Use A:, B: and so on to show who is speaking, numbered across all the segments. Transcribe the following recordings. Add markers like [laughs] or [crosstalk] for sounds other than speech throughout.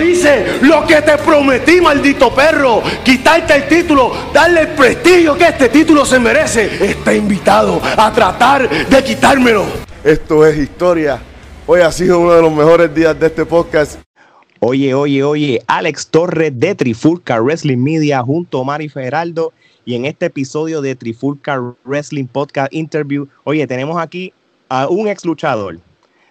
A: Yo hice lo que te prometí, maldito perro. Quitarte el título, darle el prestigio que este título se merece. Está invitado a tratar de quitármelo.
B: Esto es historia. Hoy ha sido uno de los mejores días de este podcast.
C: Oye, oye, oye, Alex Torres de Trifulca Wrestling Media junto a Mari Feraldo. Y en este episodio de Trifulca Wrestling Podcast Interview, oye, tenemos aquí a un ex luchador.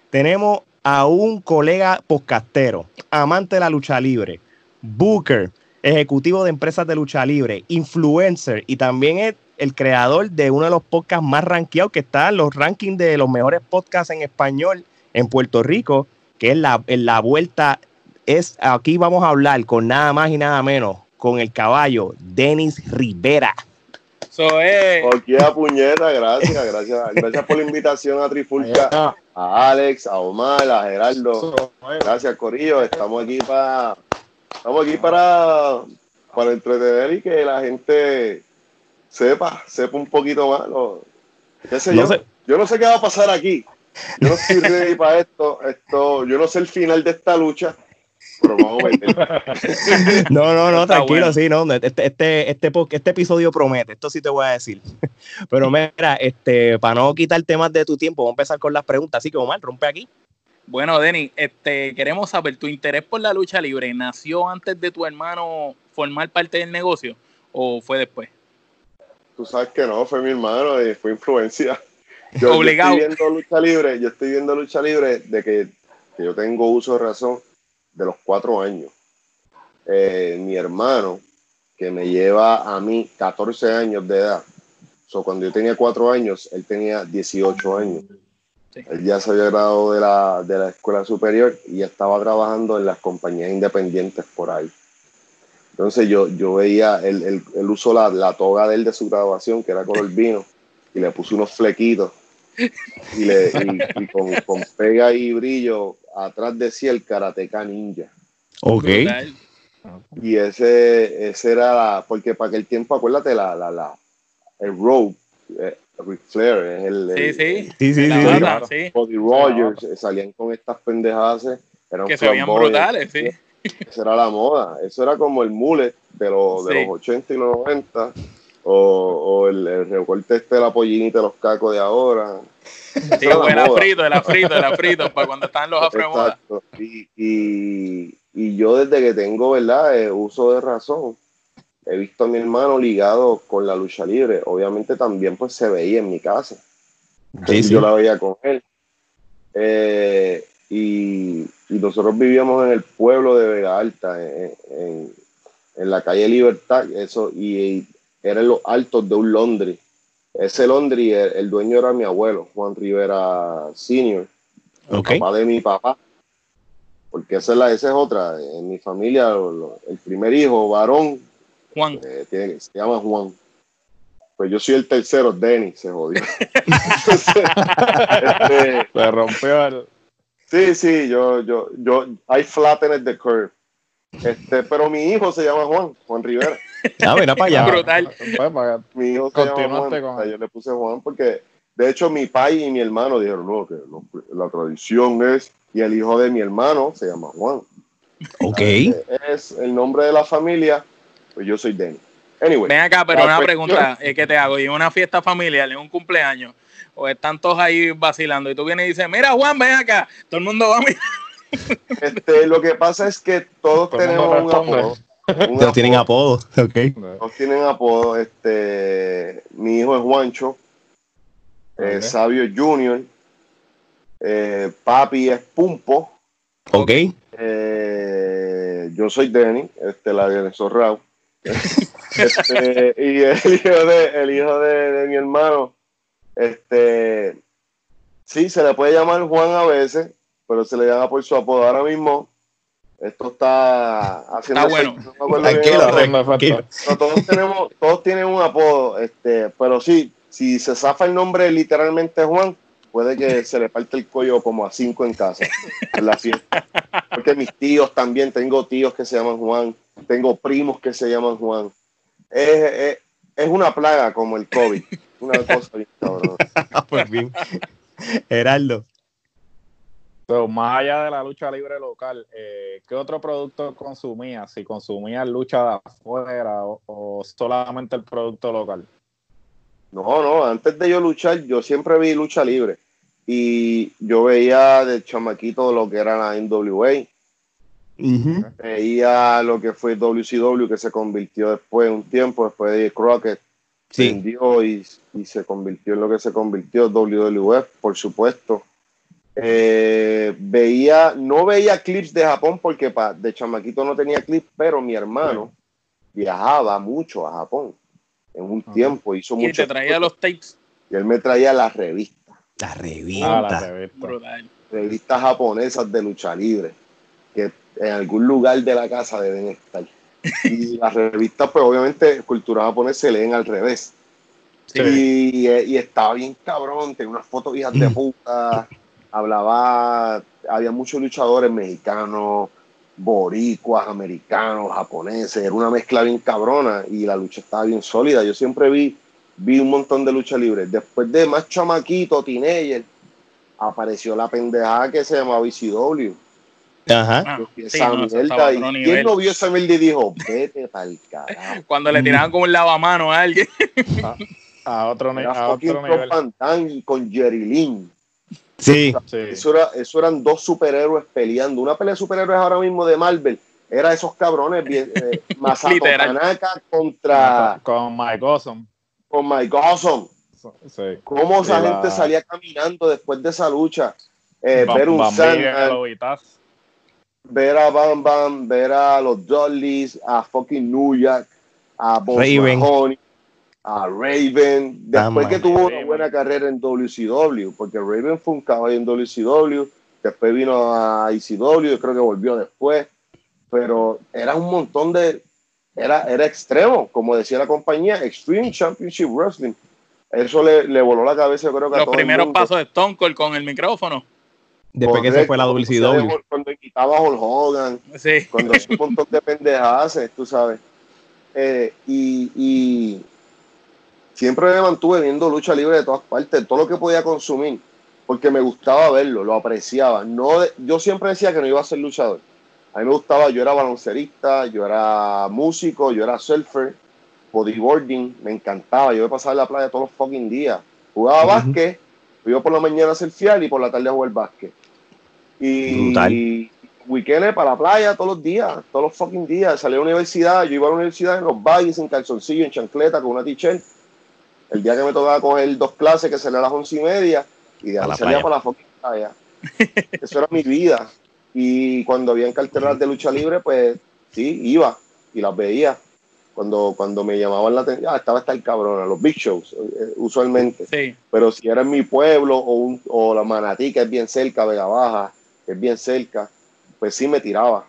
C: Tenemos a un colega podcastero, amante de la lucha libre, booker, ejecutivo de empresas de lucha libre, influencer y también es el creador de uno de los podcasts más rankeados que está en los rankings de los mejores podcasts en español en Puerto Rico, que es la, en la vuelta. Es, aquí vamos a hablar con nada más y nada menos con el caballo Denis Rivera.
B: So, eh. a puñeta, gracias, gracias. Gracias por la invitación a Trifulca, a Alex, a Omar, a Gerardo. Gracias, Corillo. Estamos aquí para estamos aquí para, para entretener y que la gente sepa, sepa un poquito más. yo? yo no sé qué va a pasar aquí. Yo no estoy ready [laughs] para esto. esto. Yo no sé el final de esta lucha. [laughs]
C: no, no, no, tranquilo, sí, no. Este, este, este, este, episodio promete, esto sí te voy a decir. [laughs] Pero mira, este, para no quitar temas de tu tiempo, vamos a empezar con las preguntas. Así que, Omar, rompe aquí.
D: Bueno, Denny, este, queremos saber, ¿tu interés por la lucha libre nació antes de tu hermano formar parte del negocio o fue después?
B: Tú sabes que no, fue mi hermano y fue influencia. [laughs] Yo, Obligado. estoy viendo lucha libre, yo estoy viendo lucha libre de que, que yo tengo uso de razón de los cuatro años. Eh, mi hermano, que me lleva a mí 14 años de edad, so, cuando yo tenía cuatro años, él tenía 18 años. Él ya se había graduado de la, de la escuela superior y estaba trabajando en las compañías independientes por ahí. Entonces yo, yo veía, él, él, él usó la, la, toga de él de su graduación, que era color [laughs] vino, y le puso unos flequitos. Y, le, y, con, con, pega y brillo atrás decía el Karateka Ninja.
C: Ok.
B: Y ese, ese era la, porque para aquel tiempo, acuérdate, la, la, la, el Rogue, eh, Flair, es el,
D: sí, sí.
C: sí, sí,
B: sí, Body Rogers, eh, salían con estas pendejadas, eh,
D: eran que se veían brutales, sí.
B: Esa era la moda, eso era como el mullet de, los, de los 80 y los 90, o, o el, el, recorte este de la pollinita de los cacos de ahora.
D: Sí, era frito, era frito, era frito, para cuando estaban los afro
B: y, y, y, yo desde que tengo, ¿verdad? Eh, uso de razón, he visto a mi hermano ligado con la lucha libre. Obviamente también pues se veía en mi casa. Sí, Yo la veía con él. Eh, y, y, nosotros vivíamos en el pueblo de Vega Alta, en, en, en la calle Libertad, eso, y, era en los altos de un Londres ese Londri, el, dueño era mi abuelo, Juan Rivera Senior, el papá de mi papá. Porque esa es, la, esa es otra. En mi familia, el primer hijo, varón,
D: Juan.
B: Eh, se llama Juan. Pues yo soy el tercero, Denny, se jodió.
E: este, [laughs] se rompió el...
B: Sí, sí, yo, yo, yo, I flattened the curve. Este, pero mi hijo se llama Juan, Juan Rivera.
C: Ah, mira para allá.
D: Brutal.
B: Mi hijo se llama Juan. Yo le puse Juan porque, de hecho, mi pai y mi hermano dijeron, no, que la tradición es, y el hijo de mi hermano se llama Juan.
C: Ok.
B: Es el nombre de la familia, pues yo soy Denny. Anyway.
D: Ven acá, pero una pregunta es que te hago. ¿Y en una fiesta familiar, en un cumpleaños, o están todos ahí vacilando y tú vienes y dices, mira Juan, ven acá, todo el mundo va a mirar.
B: Este, lo que pasa es que todos tenemos un apodo.
C: Todos tienen apodo, [laughs] ok.
B: Todos tienen apodo. Este, mi hijo es Juancho, eh, Sabio Junior, eh, Papi es Pumpo.
C: Ok.
B: Eh, yo soy Denny, este, la de Zorrao. [laughs] este, y el hijo, de, el hijo de, de mi hermano, este, sí, se le puede llamar Juan a veces, pero se le llama por su apodo. Ahora mismo, esto está haciendo.
D: Está bueno.
C: tranquilo,
B: todos, tenemos, todos tienen un apodo, este, pero sí, si se zafa el nombre literalmente Juan, puede que se le parte el cuello como a cinco en casa, en la fiesta. Porque mis tíos también, tengo tíos que se llaman Juan, tengo primos que se llaman Juan. Es, es, es una plaga como el COVID. Una cosa [laughs]
C: Pues bien. Heraldo.
E: más allá de la lucha libre local, eh, ¿qué otro producto consumías? Si consumías lucha de afuera o, solamente el producto local.
B: No, no, antes de yo luchar, yo siempre vi lucha libre. Y yo veía de chamaquito lo que era la NWA. Veía lo que fue WCW, que se convirtió después, un tiempo después de Crockett. Vendió y, y se convirtió en lo que se convirtió WWF, por supuesto eh, veía, no veía clips de Japón porque de chamaquito no tenía clips, pero mi hermano viajaba mucho a Japón en un tiempo, hizo mucho.
D: Y te traía los tapes.
B: Y él me traía las revistas.
C: Las revistas.
B: Ah, revistas japonesas de lucha libre, que en algún lugar de la casa deben estar. Y [laughs] las revistas, pues obviamente, cultura japonesa se leen al revés. Y, y, estaba bien cabrón, tenía unas fotos hijas de [laughs] puta hablaba, había muchos luchadores mexicanos, boricuas, americanos, japoneses, era una mezcla bien cabrona y la lucha estaba bien sólida. Yo siempre vi, vi un montón de lucha libre. Después de más chamaquito, teenager, apareció la pendejada que se llamaba ECW.
C: Ajá. Ah,
B: esa mierda, y ¿Quién no vio esa mierda y dijo, vete pa'l carajo? [laughs]
D: Cuando le tiraban como un lavamano a alguien. [laughs]
E: a, otro, a otro nivel.
B: con Jerry Lynn.
C: Sí.
B: Eso, eso eran dos superhéroes peleando. Una pelea de superhéroes ahora mismo de Marvel era esos cabrones eh, [laughs] Masato Tanaka contra
E: con Mike Awesome.
B: Con Mike Awesome. Sí. Cómo esa gente salía caminando después de esa lucha. Eh, ver un ver a Bam Bam, ver a los Dudleys, a fucking New York, a Bob a Raven, después que tuvo una buena carrera en WCW, porque Raven fue un caballo en WCW, después vino a ICW, yo creo que volvió después, pero era un montón de, era, era extremo, como decía la compañía, Extreme Championship Wrestling. Eso le, voló la cabeza, yo creo que
D: Los a todo primeros pasos de Stone Cold con el micrófono.
C: Después que se fue la WCW.
B: Cuando quitaba a Hulk Hogan, cuando hizo un montón de pendejadas, tú sabes. Eh, y siempre me mantuve viendo lucha libre de todas partes, todo lo que podía consumir, porque me gustaba verlo, lo apreciaba. No, yo siempre decía que no iba a ser luchador. A mí me gustaba, yo era baloncerista, yo era músico, yo era surfer, bodyboarding, me encantaba. Yo me pasaba en la playa todos los fucking días. Jugaba básquet, iba por la mañana a surfear y por la tarde a jugar básquet. Y, y weekends para la playa todos los días, todos los fucking días. Salí a la universidad, yo iba a la universidad en los baggies, en calzoncillo, en chancleta, con una t-shirt el día que me tocaba coger dos clases, que salía a las once y media, y de ahí salía para la fucking playa. [laughs] Eso era mi vida. Y cuando había carteras de lucha libre, pues sí, iba y las veía. Cuando, cuando me llamaban la atención, ah, estaba hasta el cabrón, los big shows, eh, usualmente.
D: Sí.
B: Pero si era en mi pueblo o, un, o la Manatí, que es bien cerca, Vega Baja, que es bien cerca, pues sí me tiraba,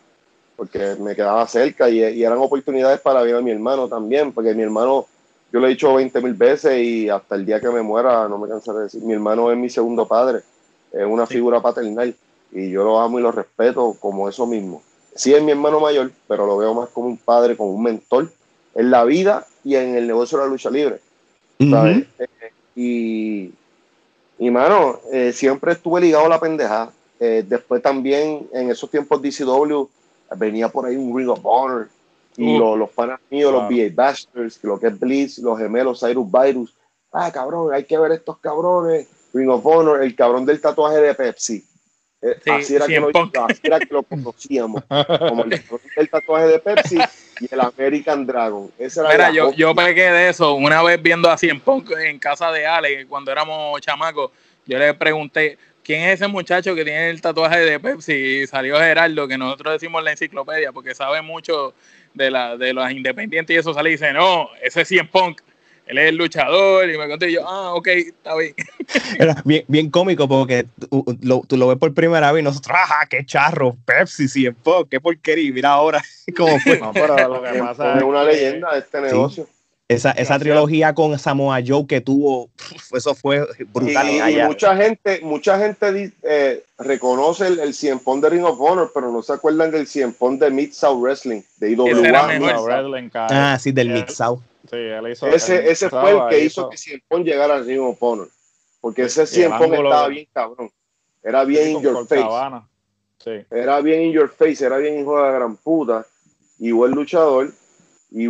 B: porque me quedaba cerca y, y eran oportunidades para ver a mi hermano también, porque mi hermano yo lo he dicho 20 mil veces y hasta el día que me muera no me cansaré de decir, mi hermano es mi segundo padre, es una figura paternal y yo lo amo y lo respeto como eso mismo. Sí es mi hermano mayor, pero lo veo más como un padre, como un mentor en la vida y en el negocio de la lucha libre. ¿sabes? Eh, y, y, mano, eh, siempre estuve ligado a la pendeja. Eh, después también, en esos tiempos DCW, venía por ahí un Ring of Honor, y los, los panas míos, los VA Bashers, lo que es Blitz, los gemelos Cyrus Virus. Ah, cabrón, hay que ver estos cabrones. Ring of Honor, el cabrón del tatuaje de Pepsi. Eh, así, era que lo, así, era que lo, conocíamos. como el, del tatuaje de Pepsi y el American Dragon. Esa era
D: Mira, yo, yo pegué de eso una vez viendo a Cien Punk en casa de Ale, cuando éramos chamacos. Yo le pregunté, ¿quién es ese muchacho que tiene el tatuaje de Pepsi? Y salió Gerardo, que nosotros decimos la enciclopedia, porque sabe mucho de, la, de los independientes y eso sale y dice, no, ese es Cien Punk, él es el luchador, y me conté yo, ah, ok, está bien. [laughs]
C: Era bien, bien cómico porque tú lo, tú lo ves por primera vez y nosotros, ah, qué charro, Pepsi, Cien Punk, qué porquería, mira ahora [laughs] cómo fue.
B: No, pero lo que [laughs] pasa es una leyenda de este negocio.
C: Esa, esa trilogía con Samoa Joe que tuvo, eso fue brutal.
B: Y, mucha gente, mucha gente eh, reconoce el, el cien de Ring of Honor, pero no se acuerdan del cien de Mid South Wrestling, de
C: IWA. Ah, sí, del Mid South.
B: Sí, ese, ese fue el que hizo, que Cien llegara al Ring of Honor, porque ese cien estaba bien cabrón. Era bien in your face. Era bien in your face, era bien hijo de la gran puta. Y buen luchador. Y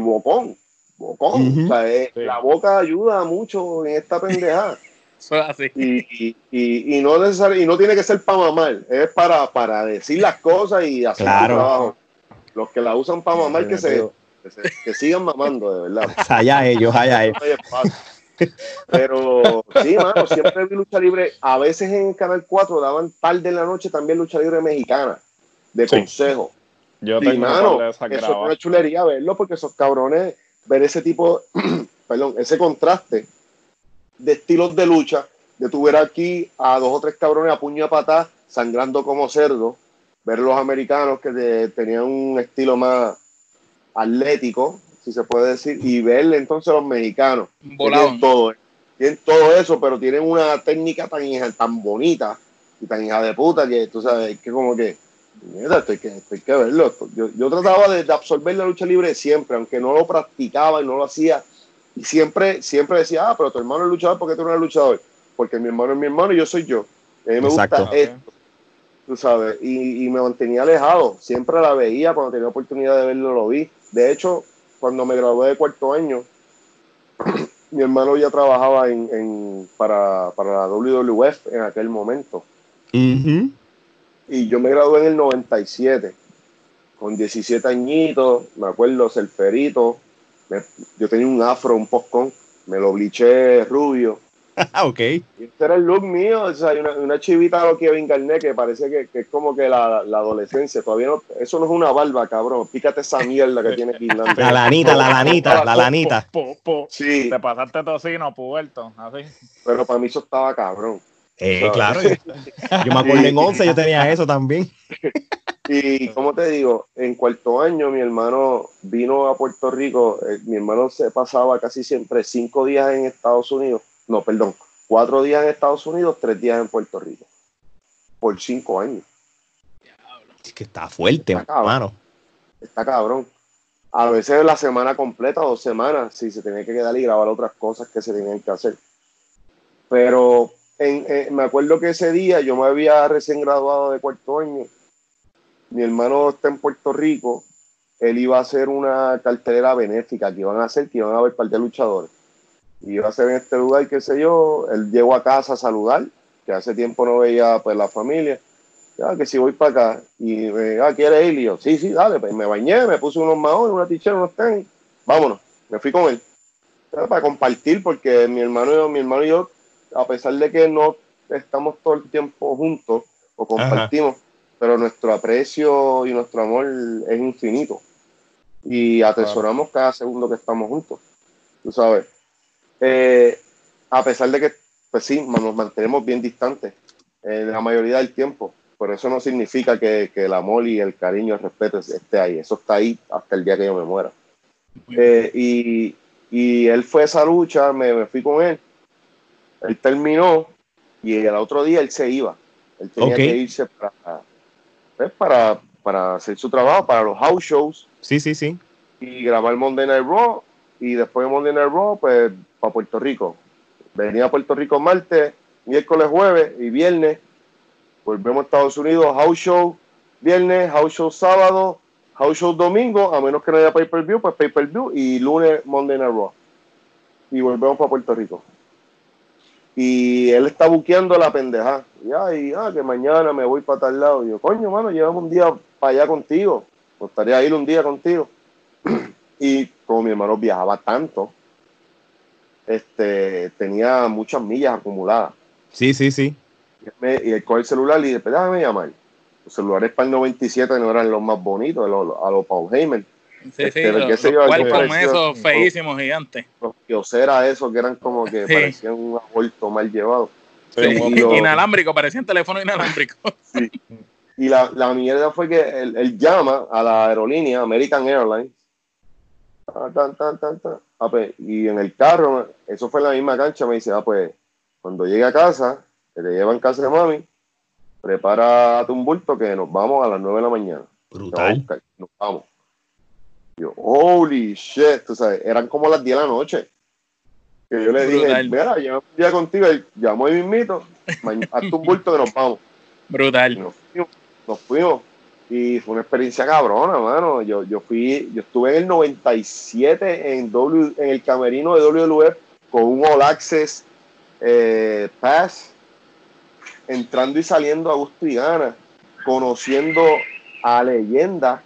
B: bocón. Bocón. o sea, eh, La boca ayuda mucho en esta pendejada. [laughs]
D: así.
B: Y, y, y, no y no tiene que ser para mamar, es para, para decir las cosas y hacer el trabajo. Los que la usan para mamar, que se, que, sigan mamando, de verdad. [laughs]
C: allá ellos, allá ellos.
B: Pero sí, mano, siempre vi lucha libre. A veces en Canal 4 daban tarde en la noche también lucha libre mexicana, de consejo.
E: Yo tengo mano,
B: eso es una chulería verlo porque esos cabrones, ver ese tipo, [clears throat] perdón, ese contraste de estilos de lucha, de tu ver aquí a dos o tres cabrones a puño a patá, sangrando como cerdo, ver los americanos que tenían un estilo más atlético, si se puede decir, y ver entonces los mexicanos. Tienen todo, tienen todo eso, pero tienen una técnica tan, tan bonita y tan hija de puta que tú sabes, que como que, mira, esto hay que, que verlo. Yo, yo trataba de, de, absorber la lucha libre siempre, aunque no lo practicaba y no lo hacía. Y siempre, siempre decía, ah, pero tu hermano es luchador, porque tú no eres luchador? Porque mi hermano es mi hermano y yo soy yo. a mí me gusta esto tú sabes, y, me mantenía alejado. Siempre la veía, cuando tenía oportunidad de verlo, lo vi. De hecho, cuando me gradué de cuarto año, [clears throat] mi hermano ya trabajaba en, para, la WWF en aquel momento. Y yo me gradué en el 97, con 17 añitos, me acuerdo, el perito. yo tenía un afro, un postcon, me lo bliché rubio [laughs]
C: ok.
B: Este era el look mío, o sea, una, una chivita lo que Garnet que parece que, que, es como que la, la, adolescencia. Todavía no, eso no es una barba, cabrón. Pícate esa mierda que tiene Finlandia.
C: La [laughs] lanita, la lanita, la [laughs] lanita.
E: sí. Te pasaste tocino, puerto, así.
B: Pero para mí eso estaba cabrón.
C: Eh, claro. [laughs] Yo me acuerdo en 11 yo tenía eso también. [laughs]
B: Y como te digo, en cuarto año mi hermano vino a Puerto Rico. Eh, mi hermano se pasaba casi siempre cinco días en Estados Unidos no, perdón, cuatro días en Estados Unidos, tres días en Puerto Rico. Por cinco años.
C: Es que está fuerte, está hermano.
B: Está cabrón. A veces la semana completa, dos semanas, si se tenía que quedar y grabar otras cosas que se tenían que hacer. Pero me acuerdo que ese día yo me había recién graduado de cuarto año. Mi hermano está en Puerto Rico. Él iba a hacer una cartelera benéfica que iban a hacer, que iban a haber par de luchadores y iba a ser en este lugar, qué sé yo, él llegó a casa a saludar, que hace tiempo no veía pues la familia, ya que si voy para acá, y me ah, ¿quieres ir? Y yo, sí, sí, dale, pues me bañé, me puse unos maones, una tichera, unos tenis, vámonos, me fui con él, para compartir, porque mi hermano y mi hermano y yo, a pesar de que no estamos todo el tiempo juntos, o compartimos, pero nuestro aprecio y nuestro amor es infinito, y atesoramos cada segundo que estamos juntos, tú sabes. Eh, a pesar de que, pues sí, nos mantenemos bien distantes eh, la mayoría del tiempo, pero eso no significa que, el amor y el cariño, el respeto esté ahí. Eso está ahí hasta el día que yo me muera. Eh, y, y, él fue a esa lucha, me, fui con él. Él terminó y el otro día él se iba. Él tenía que irse para, pues, para, para hacer su trabajo, para los house shows.
C: Sí, sí, sí.
B: Y grabar Monday Night Raw. Y después de Monday Night Raw, pues para Puerto Rico. Venía a Puerto Rico martes, miércoles, jueves y viernes. Volvemos a Estados Unidos, house show viernes, house show sábado, house show domingo, a menos que no haya pay per view, pues pay per view y lunes Monday Night Raw. Y volvemos para Puerto Rico. Y él está buqueando la pendeja. Ya, y ah, que mañana me voy para tal lado. Y yo, coño, mano, llevamos un día para allá contigo. Me gustaría ir un día contigo. [clears throat] y como mi hermano viajaba tanto, este, tenía muchas millas acumuladas.
C: Sí, sí, sí.
B: Y, él coge el celular y dice, déjame llamar. Los celulares para el 97 no eran los más bonitos, a los Paul Heyman.
D: Sí, sí, los, los esos feísimos, gigantes.
B: Los kiosera esos que eran como que parecían un aborto mal llevado.
D: inalámbrico, parecían teléfono inalámbrico. [laughs]
B: Sí. Y la, la mierda fue que él, él, llama a la aerolínea American Airlines. Tan, tan, tan, Ah, pues, y en el carro, eso fue en la misma cancha, me dice, ah, pues, cuando llegue a casa, que te llevan casa de mami, prepara tu bulto que nos vamos a las 9 de la mañana.
C: Brutal.
B: nos vamos. Yo, holy shit, tú sabes, eran como las 10 de la noche. Que yo le dije, mira, llevo un día contigo, llamó y mismito, [laughs] haz tu bulto que nos vamos.
D: Brutal.
B: Nos fuimos, Y fue una experiencia cabrona, mano. Yo, yo fui, yo estuve en el 97 en, w, en el camerino de WWF con un All Access eh, Pass, entrando y saliendo a gusto y gana, conociendo a leyendas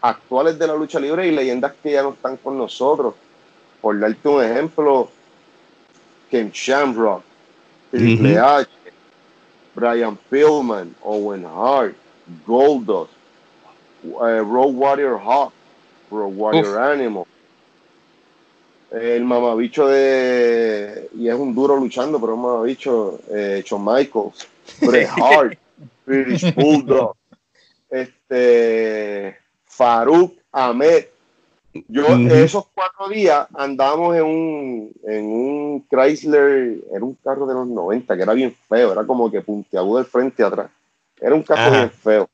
B: actuales de la lucha libre y leyendas que ya no están con nosotros. Por darte un ejemplo, Ken Shamrock, Triple H, Brian Pillman, Owen Hart, Goldust, uh, Road Warrior Hawk, Road Warrior Animal, el mamabicho de. Y es un duro luchando, pero un mamabicho. Eh, Shawn Michaels, Bret [laughs] Hart, British Bulldog, [laughs] este. Farouk Ahmed. Yo, esos cuatro días andábamos en un, en un Chrysler, era un carro de los 90, que era bien feo, era como que puntiagudo del frente y atrás. Era un carro bien feo.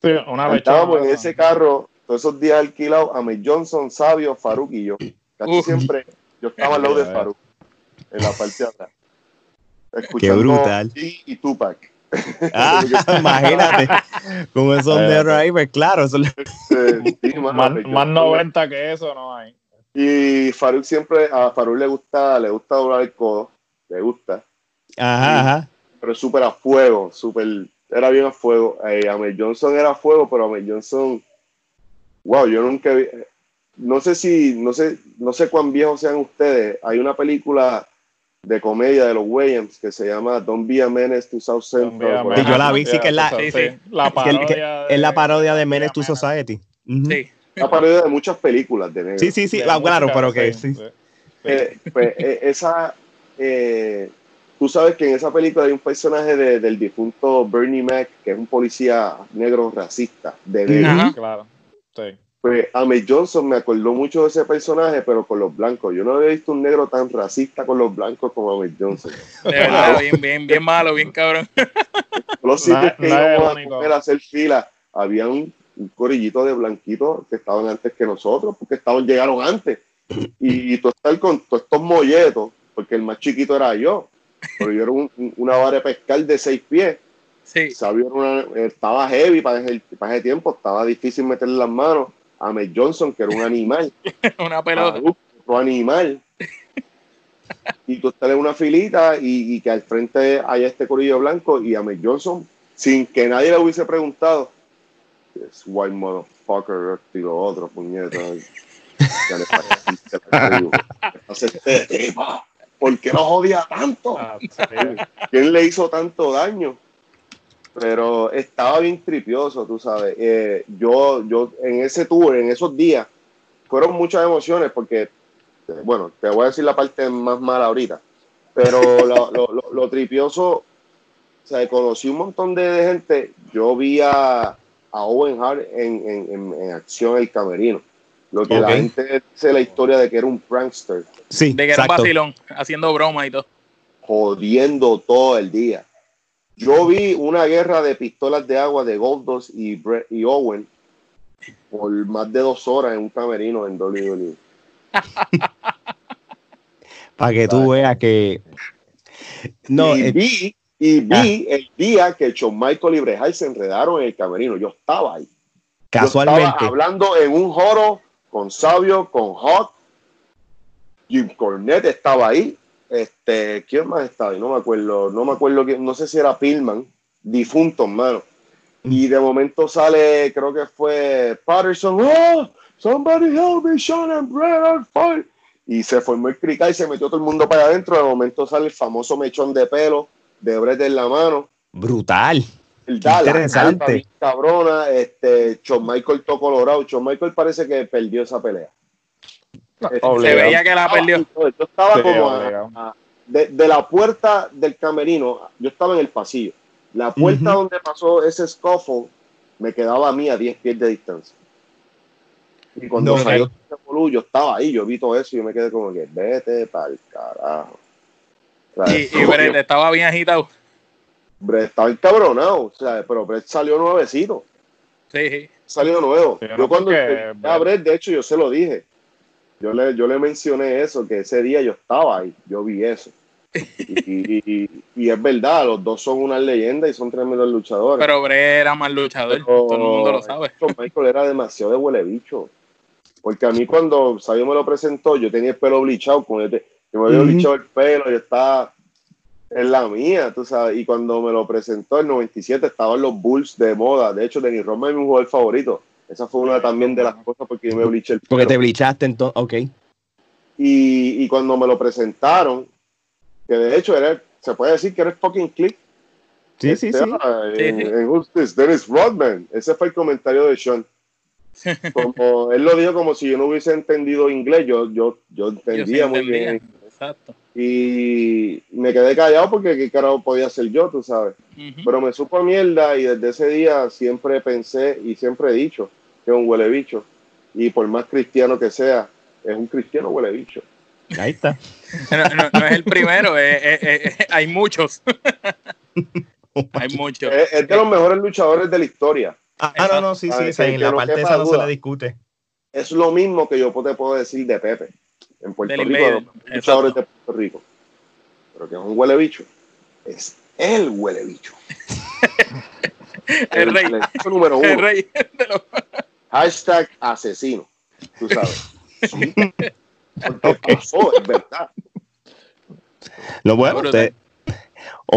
E: Sí, una vez
B: Estábamos en ese carro todos esos días alquilados, a Johnson, Sabio, Farouk y yo. Casi siempre yo estaba al lado de Farouk, en la parte de atrás.
C: Qué brutal.
B: Y, Tupac.
C: Ah, [laughs] imagínate. Con esos de driver, pues, claro. Eso
E: este, [laughs] más, más 90 que eso no hay.
B: Y Farouk siempre, a Farouk le gusta, le gusta doblar el codo, le gusta.
C: Ajá, ajá.
B: Pero súper a fuego, súper, era bien a fuego. Eh, Amel Johnson era a fuego, pero Amel Johnson, wow, yo nunca vi, no sé si, no sé, no sé cuán viejos sean ustedes. Hay una película de comedia de los Williams que se llama Don't Be a Menace to South Central.
C: Yo la vi, sí, que es la, la parodia, es la parodia de Menace to Society.
B: Sí. La parodia de muchas películas de negro.
C: Sí, sí, sí, ah, claro, pero que sí.
B: Eh, pues, eh, esa, eh, tú sabes que en esa película hay un personaje de, del difunto Bernie Mac, que es un policía negro racista. De
E: negro. Claro, sí
B: pues Ame Johnson me acordó mucho de ese personaje, pero con los blancos. Yo no había visto un negro tan racista con los blancos como Ame Johnson.
D: De verdad, bien, bien, bien malo, bien cabrón.
B: Los sitios que íbamos a, hacer fila, había un, corillito de blanquitos que estaban antes que nosotros, porque estaban, llegaron antes. Y, y tú estás con todos estos molletos, porque el más chiquito era yo, pero yo era una vara de pescar de seis pies.
D: Sí.
B: Sabía, estaba heavy para ese, para ese tiempo, estaba difícil meterle las manos a Mel Johnson, que era un animal. [laughs]
D: una pelota.
B: Otro animal. y tú estás en una filita y, que al frente haya este corillo blanco y a Mel Johnson, sin que nadie le hubiese preguntado, es white motherfucker, y lo otro, puñeta. [laughs] ¿Por qué lo jodía tanto? Ah, ¿Quién le hizo tanto daño? Pero estaba bien tripioso, tú sabes. Eh, yo, yo en ese tour, en esos días, fueron muchas emociones porque, bueno, te voy a decir la parte más mala ahorita, pero lo, [laughs] lo, lo, tripioso, o sea, conocí un montón de, gente. Yo vi a, a Owen Hart en, en, en, acción el camerino. Lo que la gente dice la historia de que era un prankster.
C: Sí,
D: de que era un vacilón, haciendo broma y todo.
B: Jodiendo todo el día. Yo vi una guerra de pistolas de agua de Goldos y, y Owen por más de dos horas en un camerino en WWE. [laughs]
C: Para que tú veas que.
B: No, y vi, y vi ah. el día que Shawn Michael y Bret se enredaron en el camerino. Yo estaba ahí.
C: Casualmente.
B: hablando en un joro con Sabio, con Hot. Jim Cornette estaba ahí. Este, ¿quién más estaba? No me acuerdo, no me acuerdo, no sé si era Pillman, difunto, hermano. Y de momento sale, creo que fue Patterson, oh, somebody help me, Sean and Brad are Y se formó el crical y se metió todo el mundo para adentro. De momento sale el famoso mechón de pelo de Brett en la mano.
C: Brutal.
B: Interesante. cabrona, este, John Michael tocó colorado. John Michael parece que perdió esa pelea.
D: Este, se veía que la perdió.
B: Yo estaba como de, la puerta del camerino, yo estaba en el pasillo. La puerta donde pasó ese scuffle me quedaba a mí a 10 pies de distancia. Y cuando salió el... yo estaba ahí, yo vi todo eso y yo me quedé como que vete para el carajo.
D: y, y Brett estaba bien agitado.
B: Brett estaba encabronado, o sea, pero Brett salió nuevecito.
D: Sí,
B: Salió nuevo. yo cuando a Brett, de hecho, yo se lo dije yo le, yo le mencioné eso, que ese día yo estaba ahí, yo vi eso. Y, es verdad, los dos son una leyenda y son tremendos luchadores.
D: Pero Bray era más luchador, todo el mundo lo sabe.
B: Michael era demasiado de huele bicho. Porque a mí cuando Sabio me lo presentó, yo tenía el pelo blichado, con este, yo me había blichado el pelo, yo estaba en la mía, tú sabes. Y cuando me lo presentó en 97 estaban los Bulls de moda. De hecho, Denis Roma es mi jugador favorito. Esa fue una también de las cosas porque yo me bliché el pelo.
C: Porque te blichaste entonces, ok.
B: Y, y cuando me lo presentaron, que de hecho era, se puede decir que era el fucking click.
C: Sí, sí, este, sí.
B: Ah, en, en Justice, Dennis Rodman. Ese fue el comentario de Sean. [laughs] Como él lo dijo como si yo no hubiese entendido inglés, yo, yo, yo entendía muy bien.
D: Exacto.
B: Y me quedé callado porque qué carajo podía ser yo, tú sabes. Pero me supo mierda y desde ese día siempre pensé y siempre he dicho que es un huele bicho. Y por más cristiano que sea, es un cristiano huele bicho.
C: Ahí está.
D: No, es el primero, hay muchos. [laughs] hay muchos.
B: Es, de los mejores luchadores de la historia.
C: Ah, no, no, sí, sí, en la parte esa no se le discute.
B: Es lo mismo que yo te puedo decir de Pepe en Puerto Rico, los luchadores de Puerto Rico. Pero que es un huele bicho. Es el huele bicho.
D: el, rey.
B: El número uno. El rey. [laughs] Hashtag asesino. Tú sabes. Sí. Porque pasó, es verdad.
C: Lo bueno, usted,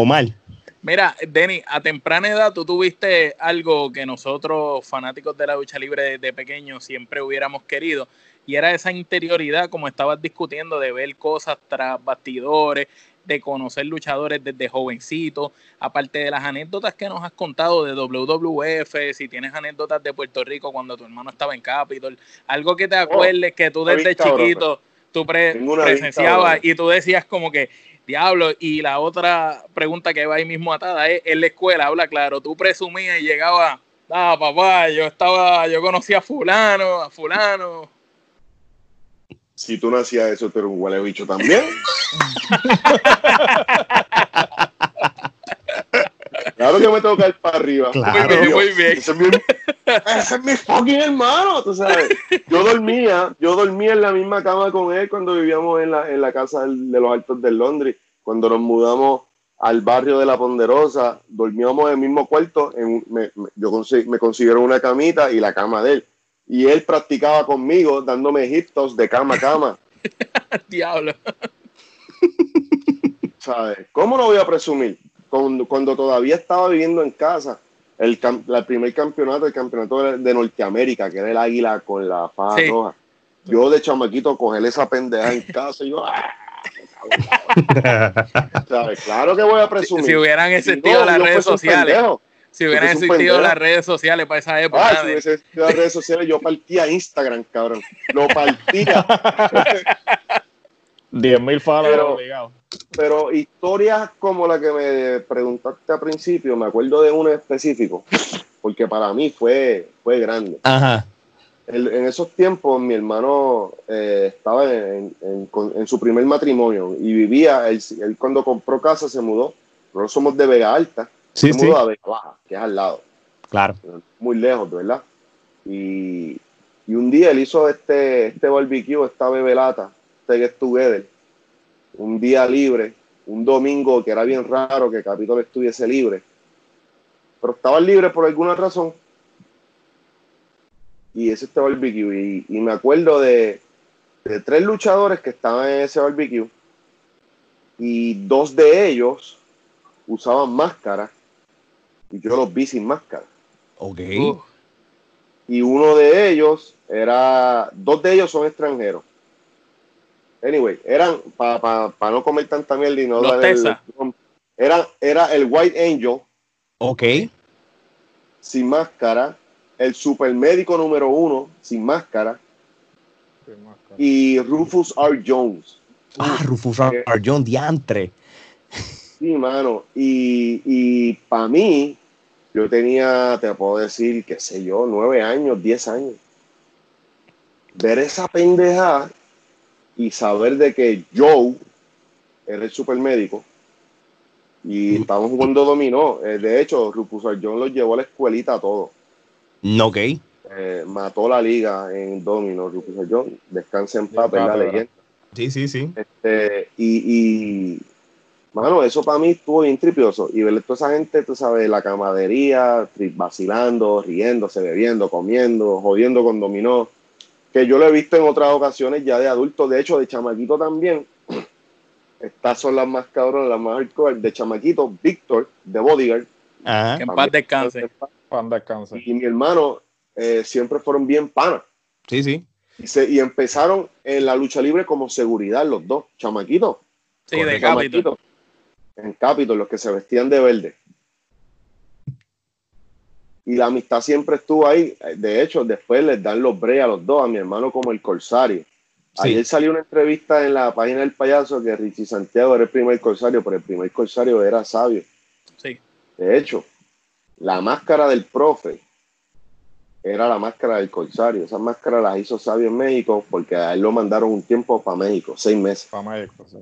C: mal
D: Mira, Denny, a temprana edad tú tuviste algo que nosotros, fanáticos de la lucha libre de, pequeños, siempre hubiéramos querido, y era esa interioridad, como estabas discutiendo, de ver cosas tras bastidores, de conocer luchadores desde jovencito, aparte de las anécdotas que nos has contado de WWF, si tienes anécdotas de Puerto Rico cuando tu hermano estaba en Capitol, algo que te oh, acuerdes que tú desde chiquito tú presenciabas y tú decías como que, diablo, y la otra pregunta que va ahí mismo atada es, en la escuela, habla claro, tú presumías y llegaba, ah, papá, yo estaba, yo conocía a fulano, a fulano.
B: Si tú no hacías eso, tú eres un huele bicho también. [laughs] Claro que me tengo que ir para arriba.
D: Muy bien, muy bien. Ese
B: es, mi, fucking hermano, tú sabes. Yo dormía, yo dormía en la misma cama con él cuando vivíamos en la, en la casa de los Altos de Londres. Cuando nos mudamos al barrio de La Ponderosa, dormíamos en el mismo cuarto. En, me, yo me consiguieron una camita y la cama de él. Y él practicaba conmigo, dándome hitos de cama a cama. [laughs]
D: Diablo.
B: ¿Sabes? ¿Cómo no voy a presumir? cuando, todavía estaba viviendo en casa, el, primer campeonato, el campeonato de, Norteamérica, que era el águila con la faja roja. Yo de chamaquito coger esa pendeja en casa y yo... ¡ah! [laughs] Claro que voy a presumir.
D: Si, hubieran existido las redes sociales. Si hubieran existido las redes sociales para esa época.
B: Ah, si hubiese existido las redes sociales, yo partía Instagram, cabrón. Lo partía.
E: 10 [laughs] mil followers obligados.
B: Pero historias como la que me preguntaste al principio, me acuerdo de uno específico, porque para mí fue, fue grande.
C: Ajá.
B: en esos tiempos mi hermano eh, estaba en, su primer matrimonio y vivía, él, cuando compró casa se mudó, nosotros somos de Vega Alta,
C: se
B: mudó a Vega Baja, que es al lado.
C: Claro.
B: Muy lejos, ¿verdad? Y, y un día él hizo este, este barbecue, esta bebelata, este get together, un día libre, un domingo que era bien raro que Capitol estuviese libre, pero estaba libre por alguna razón. Y ese este barbecue. Y, me acuerdo de, de, tres luchadores que estaban en ese barbecue. Y dos de ellos usaban máscara. Y yo los vi sin máscara.
C: Ok.
B: Y uno de ellos era. Dos de ellos son extranjeros. Anyway, eran, para no comer tanta mierda y no era, era el White Angel.
C: Ok.
B: Sin máscara. El supermédico número uno, sin máscara. Y Rufus R. Jones.
C: Ah, Rufus R. Jones, diantre.
B: Sí, mano. Y, y para mí, yo tenía, te puedo decir, qué sé yo, nueve años, diez años. Ver esa pendeja y saber de que Joe era el supermédico y mm. estábamos jugando dominó. Eh, de hecho, Rufus John los llevó a la escuelita a todos.
C: Ok.
B: Eh, mató la liga en domino, Rufus John. Descansa en paz, la leyenda.
C: Sí, sí, sí.
B: Este, y, Mano, eso para mí estuvo bien tripioso. Y ver toda esa gente, tú sabes, la camadería, vacilando, riéndose, bebiendo, comiendo, jodiendo con dominó. Que yo lo he visto en otras ocasiones ya de adulto, de hecho, de chamaquito también. [clears throat] Estas son las más cabronas, las más hardcore. De chamaquito, Víctor, de Bodyguard.
D: Que en paz descanse.
B: Y mi hermano eh, siempre fueron bien panas.
C: Sí, sí.
B: Y, y empezaron en la lucha libre como seguridad los dos, chamaquitos.
D: Sí, de Capitol
B: en Capitol, los que se vestían de verde. Y la amistad siempre estuvo ahí. De hecho, después les dan los bre a los dos, a mi hermano como el Corsario. Ayer salió una entrevista en la página del payaso que Richie Santiago era el primer Corsario, pero el primer Corsario era sabio.
D: Sí.
B: De hecho, la máscara del profe era la máscara del Corsario. Esa máscara las hizo Sabio en México porque a él lo mandaron un tiempo para México, seis meses.
E: Para México, sí.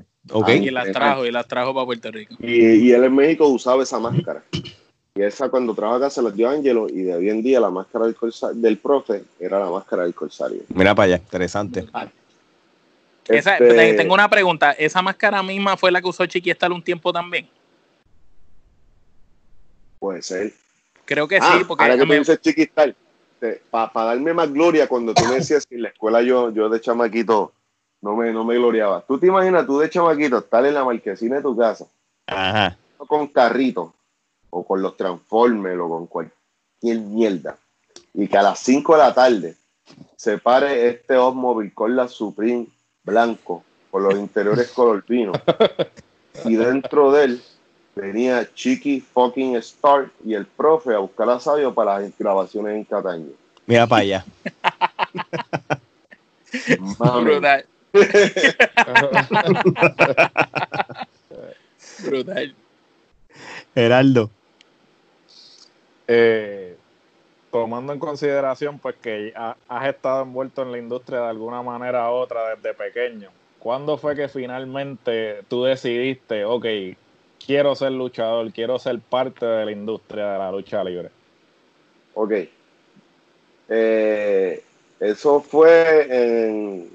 D: Y las trajo, y las trajo para Puerto Rico.
B: Y, él en México usaba esa máscara. Y esa cuando trabaja acá se la dio a Angelo y de hoy en día la máscara del, del profe era la máscara del Corsario.
C: Mira para allá, interesante.
D: Este tengo una pregunta. ¿Esa máscara misma fue la que usó Chiquistal un tiempo también?
B: Puede ser.
D: Creo que
B: ah,
D: sí. Porque
B: ahora que me dices Chiquistal, para darme más gloria cuando tú me [laughs] decías que en la escuela yo, yo de chamaquito no me, no me gloriaba. Tú te imaginas, tú de chamaquito, estar en la marquesina de tu casa,
C: Ajá.
B: con carrito, o con los Transformers, o con cualquier mierda, y que a las 5 de la tarde se pare este Osmobile con la Supreme blanco, con los interiores color vino, [laughs] y dentro de él venía Chiqui fucking Star y el profe a buscar a Sabio para las grabaciones en Cataño.
C: Mira para allá. [laughs]
D: Brutal.
C: Geraldo.
E: Eh, tomando en consideración pues que has estado envuelto en la industria de alguna manera u otra desde pequeño, ¿cuándo fue que finalmente tú decidiste, ok, quiero ser luchador, quiero ser parte de la industria de la lucha libre?
B: Ok. Eh, eso fue en,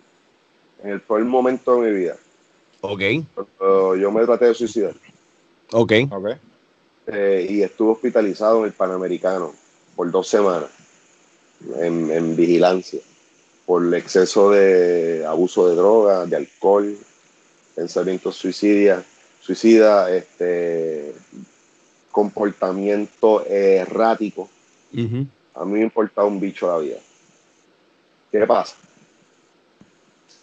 B: en el peor momento de mi vida.
C: Ok.
B: yo me traté de suicidar.
C: Ok.
E: okay.
B: Eh, y estuve hospitalizado en el Panamericano por dos semanas en, vigilancia por el exceso de abuso de drogas, de alcohol, pensamientos suicidia, suicida, este, comportamiento errático. A mí me importaba un bicho la vida. ¿Qué pasa?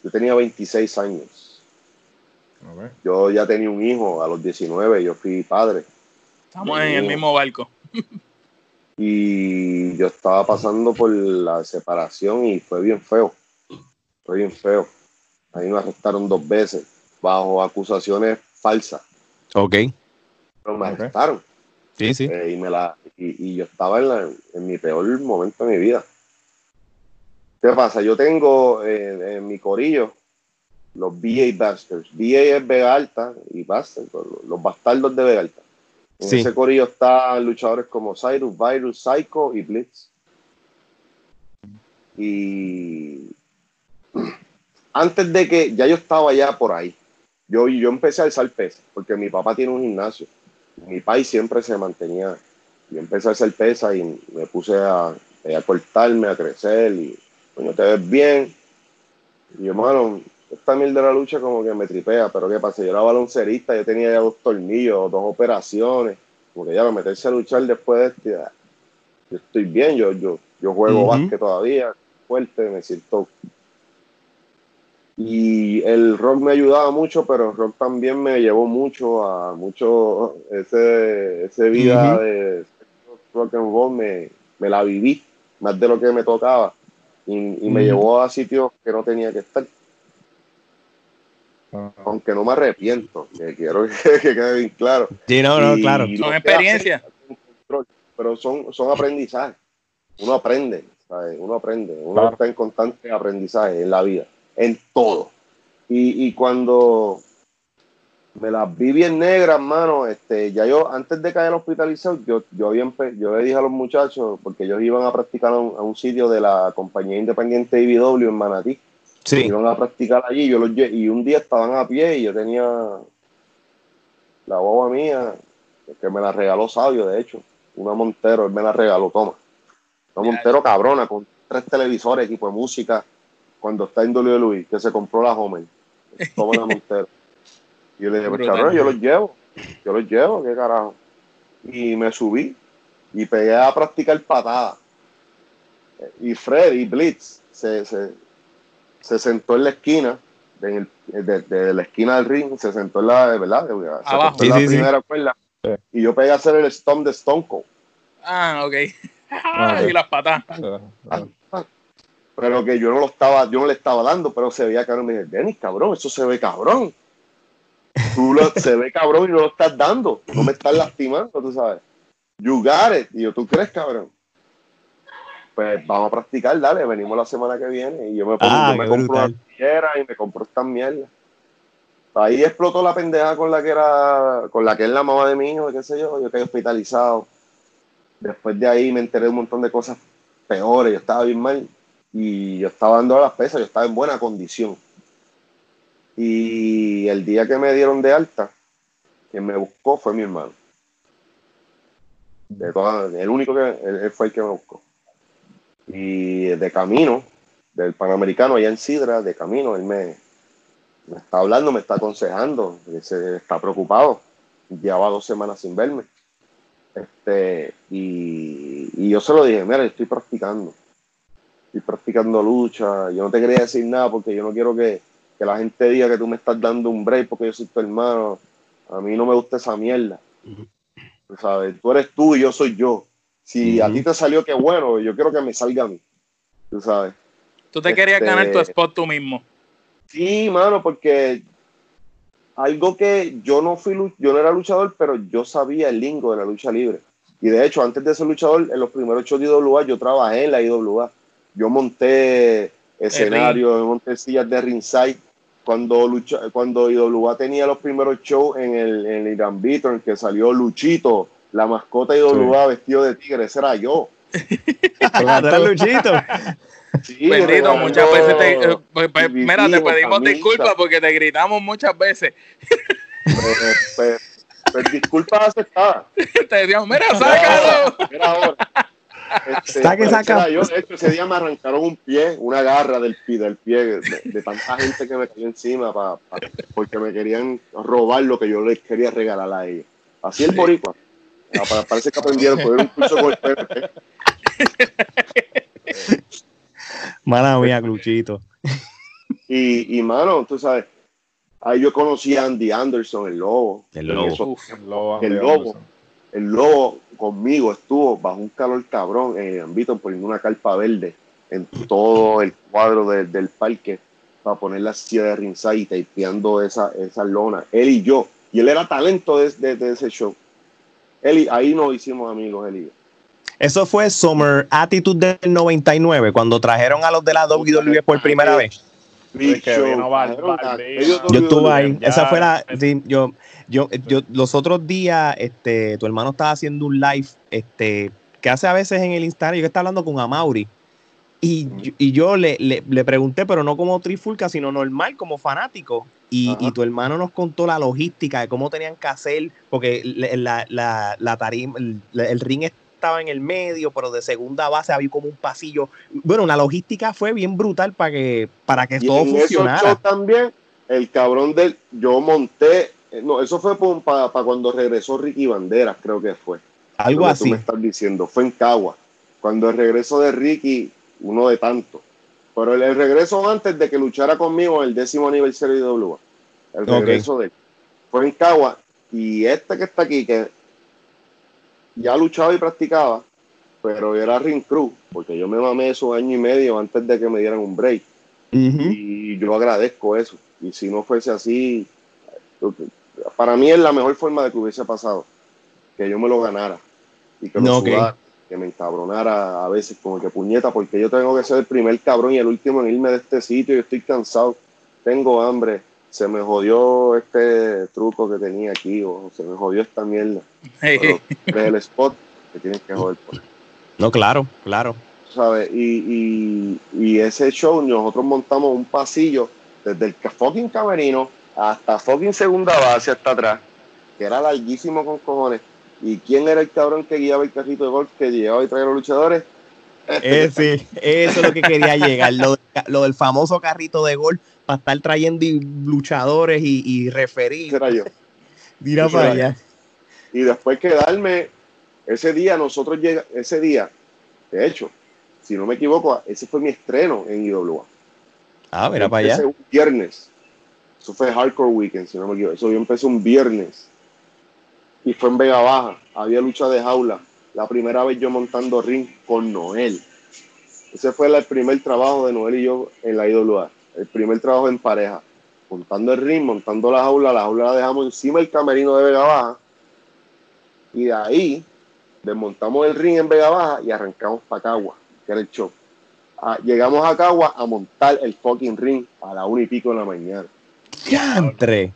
B: Yo tenía 26 años. Yo ya tenía un hijo a los 19, yo fui padre.
D: Estamos en el mismo barco. [laughs]
B: y yo estaba pasando por la separación y fue bien feo. Fue bien feo. Ahí me arrestaron dos veces bajo acusaciones falsas.
C: Ok.
B: Pero me arrestaron.
C: Sí, sí.
B: Eh, y, me la, y, yo estaba en, la, en mi peor momento de mi vida. ¿Qué pasa? Yo tengo eh, en mi corillo los BA Bastards. BA es Vega Alta y Bastards, los bastardos de Vega Alta. En ese corillo están luchadores como Cyrus, Virus, Psycho y Blitz. Y [clears throat] antes de que ya yo estaba ya por ahí, yo, yo empecé a alzar pesas, porque mi papá tiene un gimnasio. Mi país siempre se mantenía. Yo empecé a hacer pesas y me puse a, a cortarme, a crecer y coño, te ves bien. Y yo, mano, esta mierda de la lucha como que me tripea, pero ¿qué pasa? Yo era baloncerista, yo tenía ya dos tornillos, dos operaciones, porque ya lo meterse a luchar después de este, yo estoy bien, yo, yo, yo juego básquet todavía, fuerte, me siento. Y el rock me ayudaba mucho, pero el rock también me llevó mucho a mucho, ese, ese vida de rock and roll me, me la viví, más de lo que me tocaba y, me llevó a sitios que no tenía que estar. Aunque no me arrepiento, que quiero [laughs] que, quede bien claro.
C: Sí, no, no, claro.
D: Son experiencias.
B: Pero son, son aprendizajes. Uno aprende, Uno aprende. Uno está en constante aprendizaje en la vida, en todo. Y, y cuando me las vi bien negras, mano. Este, ya yo, antes de caer hospitalizado, yo, yo, había yo le dije a los muchachos, porque ellos iban a practicar a un, sitio de la compañía independiente IBW en Manatí.
C: Sí.
B: Iban a practicar allí, yo los, y un día estaban a pie y yo tenía la guagua mía, que me la regaló Sabio, de hecho, una Montero, él me la regaló, toma. Una Montero cabrona, con tres televisores, equipo de música, cuando está en Luis, que se compró la Homer. Toma la Montero. Y yo le dije, pues cabrón, yo los llevo, yo los llevo, qué carajo. Y me subí y pegué a practicar patada. Y Freddy Blitz se, se, se sentó en la esquina de, de, la esquina del ring, se sentó en la, ¿verdad? Se en la primera cuerda. Y yo pegué a hacer el stomp de Stone Cold.
D: Ah, ok. [laughs] Ah, y las patas.
B: Pero que yo no lo estaba, yo no le estaba dando, pero se veía cabrón. Me dije, Denis, cabrón, eso se ve cabrón. Tú lo, [laughs] se ve cabrón y no lo estás dando. No me estás lastimando, tú sabes. You got it. Y yo, ¿tú crees, cabrón? Pues vamos a practicar, dale, venimos la semana que viene. Y yo me, pongo, ah, me compro una y me compro esta mierda. Ahí explotó la pendeja con la que era, con la que es la mamá de mi hijo, qué sé yo, yo quedé hospitalizado. Después de ahí me enteré de un montón de cosas peores, yo estaba bien mal y yo estaba dando las pesas, yo estaba en buena condición. Y el día que me dieron de alta, quien me buscó fue mi hermano. De el único que él fue el que me buscó. Y de camino, del Panamericano allá en Sidra, de camino, él me, está hablando, me está aconsejando, se está preocupado. Llevaba dos semanas sin verme. Este, y, yo se lo dije, mira, estoy practicando. Estoy practicando lucha. Yo no te quería decir nada porque yo no quiero que, que la gente diga que tú me estás dando un break porque yo soy tu hermano. A mí no me gusta esa mierda. Tú sabes, tú eres tú y yo soy yo. Si a ti te salió, qué bueno, yo quiero que me salga a mí. Tú sabes.
D: Tú te querías ganar tu este, spot tú mismo.
B: Sí, mano, porque algo que yo no fui, yo no era luchador, pero yo sabía el lingo de la lucha libre. Y de hecho, antes de ser luchador, en los primeros shows de IWA, yo trabajé en la IWA. Yo monté escenarios, monté sillas de ringside. Cuando, lucha, cuando IWA tenía los primeros shows en el, en el Irán en que salió Luchito, la mascota IWA vestido de tigre, ese era yo.
C: Luchito.
D: Bendito, muchas veces te, eh, pues, pues, mira, te pedimos disculpas porque te gritamos muchas veces.
B: Pues, pues, pues disculpas aceptadas. [laughs]
D: te decíamos, mira, sácalo. Mira ahora.
B: Este, saque, saca. Yo, de hecho, ese día me arrancaron un pie, una garra del pie, del pie de, tanta gente que me cayó encima pa, porque me querían robar lo que yo les quería regalar a ellos. Así el boricua. Ah, parece que aprendieron por un curso con el.
C: Mala mía, Cluchito.
B: Y, y, mano, tú sabes, ahí yo conocí a Andy Anderson, el lobo.
C: El lobo.
B: el lobo. El lobo conmigo estuvo bajo un calor cabrón en el ámbito poniendo una carpa verde en todo el cuadro del parque para poner la silla de ringside y tapeando esa, esa lona. Él y yo. Y él era talento de, de, ese show. Él y, ahí nos hicimos amigos, él y yo.
C: Eso fue Summer Attitude del 99, cuando trajeron a los de la WWE por primera vez. Yo estuve ahí. Esa fue la. yo, yo, yo, los otros días, este, tu hermano estaba haciendo un live, este, que hace a veces en el Instagram. Yo estaba hablando con Amauri. Y, y yo le, le, pregunté, pero no como trifulca, sino normal, como fanático. Y, y, tu hermano nos contó la logística de cómo tenían que hacer, porque la, la, la tarima, el, el ring estaba en el medio, pero de segunda base había como un pasillo. Bueno, la logística fue bien brutal para que, para que todo funcionara.
B: también, el cabrón del. Yo monté. Eh, no, eso fue para cuando regresó Ricky Banderas, creo que fue.
C: Algo así. Tú
B: me estás diciendo, fue en Cagua. Cuando el regreso de Ricky, uno de tanto. Pero el, regreso antes de que luchara conmigo en el décimo aniversario de WA. El regreso de Fue en Cagua. Y este que está aquí, que ya luchaba y practicaba, pero era ring crew, porque yo me mamé esos años y medio antes de que me dieran un break. Y yo agradezco eso. Y si no fuese así, para mí es la mejor forma de que hubiese pasado, que yo me lo ganara y que no, que me encabronara a veces como que puñeta, porque yo tengo que ser el primer cabrón y el último en irme de este sitio, yo estoy cansado, tengo hambre, se me jodió este truco que tenía aquí, o se me jodió esta mierda. Hey. el spot que tienes que joder por.
C: No, claro, claro.
B: ¿Sabes? Y, y, ese show nosotros montamos un pasillo desde el fucking camerino hasta fucking segunda base hasta atrás. que era larguísimo con cojones. ¿Y quién era el cabrón que guiaba el carrito de golf que llevaba y traía a los luchadores?
C: Eh, sí, eso es lo que quería llegar, lo, del famoso carrito de golf para estar trayendo luchadores y, y referir.
B: Era yo. [laughs]
C: Mira para allá.
B: Y después quedarme, ese día nosotros llega, ese día, de hecho, si no me equivoco, ese fue mi estreno en IWA.
C: Ah, mira para allá.
B: un viernes. Eso fue Hardcore Weekend, si no me equivoco. Eso yo empecé un viernes. Y fue en Vega Baja. Había lucha de jaula. La primera vez yo montando ring con Noel. Ese fue el primer trabajo de Noel y yo en la IWA. El primer trabajo en pareja. Montando el ring, montando la jaula. La jaula la dejamos encima del camerino de Vega Baja. Y de ahí desmontamos el ring en Vega Baja y arrancamos para Cagua, que era el show. Ah, llegamos a Cagua a montar el fucking ring a la una y pico de la mañana.
C: ¡Yantre!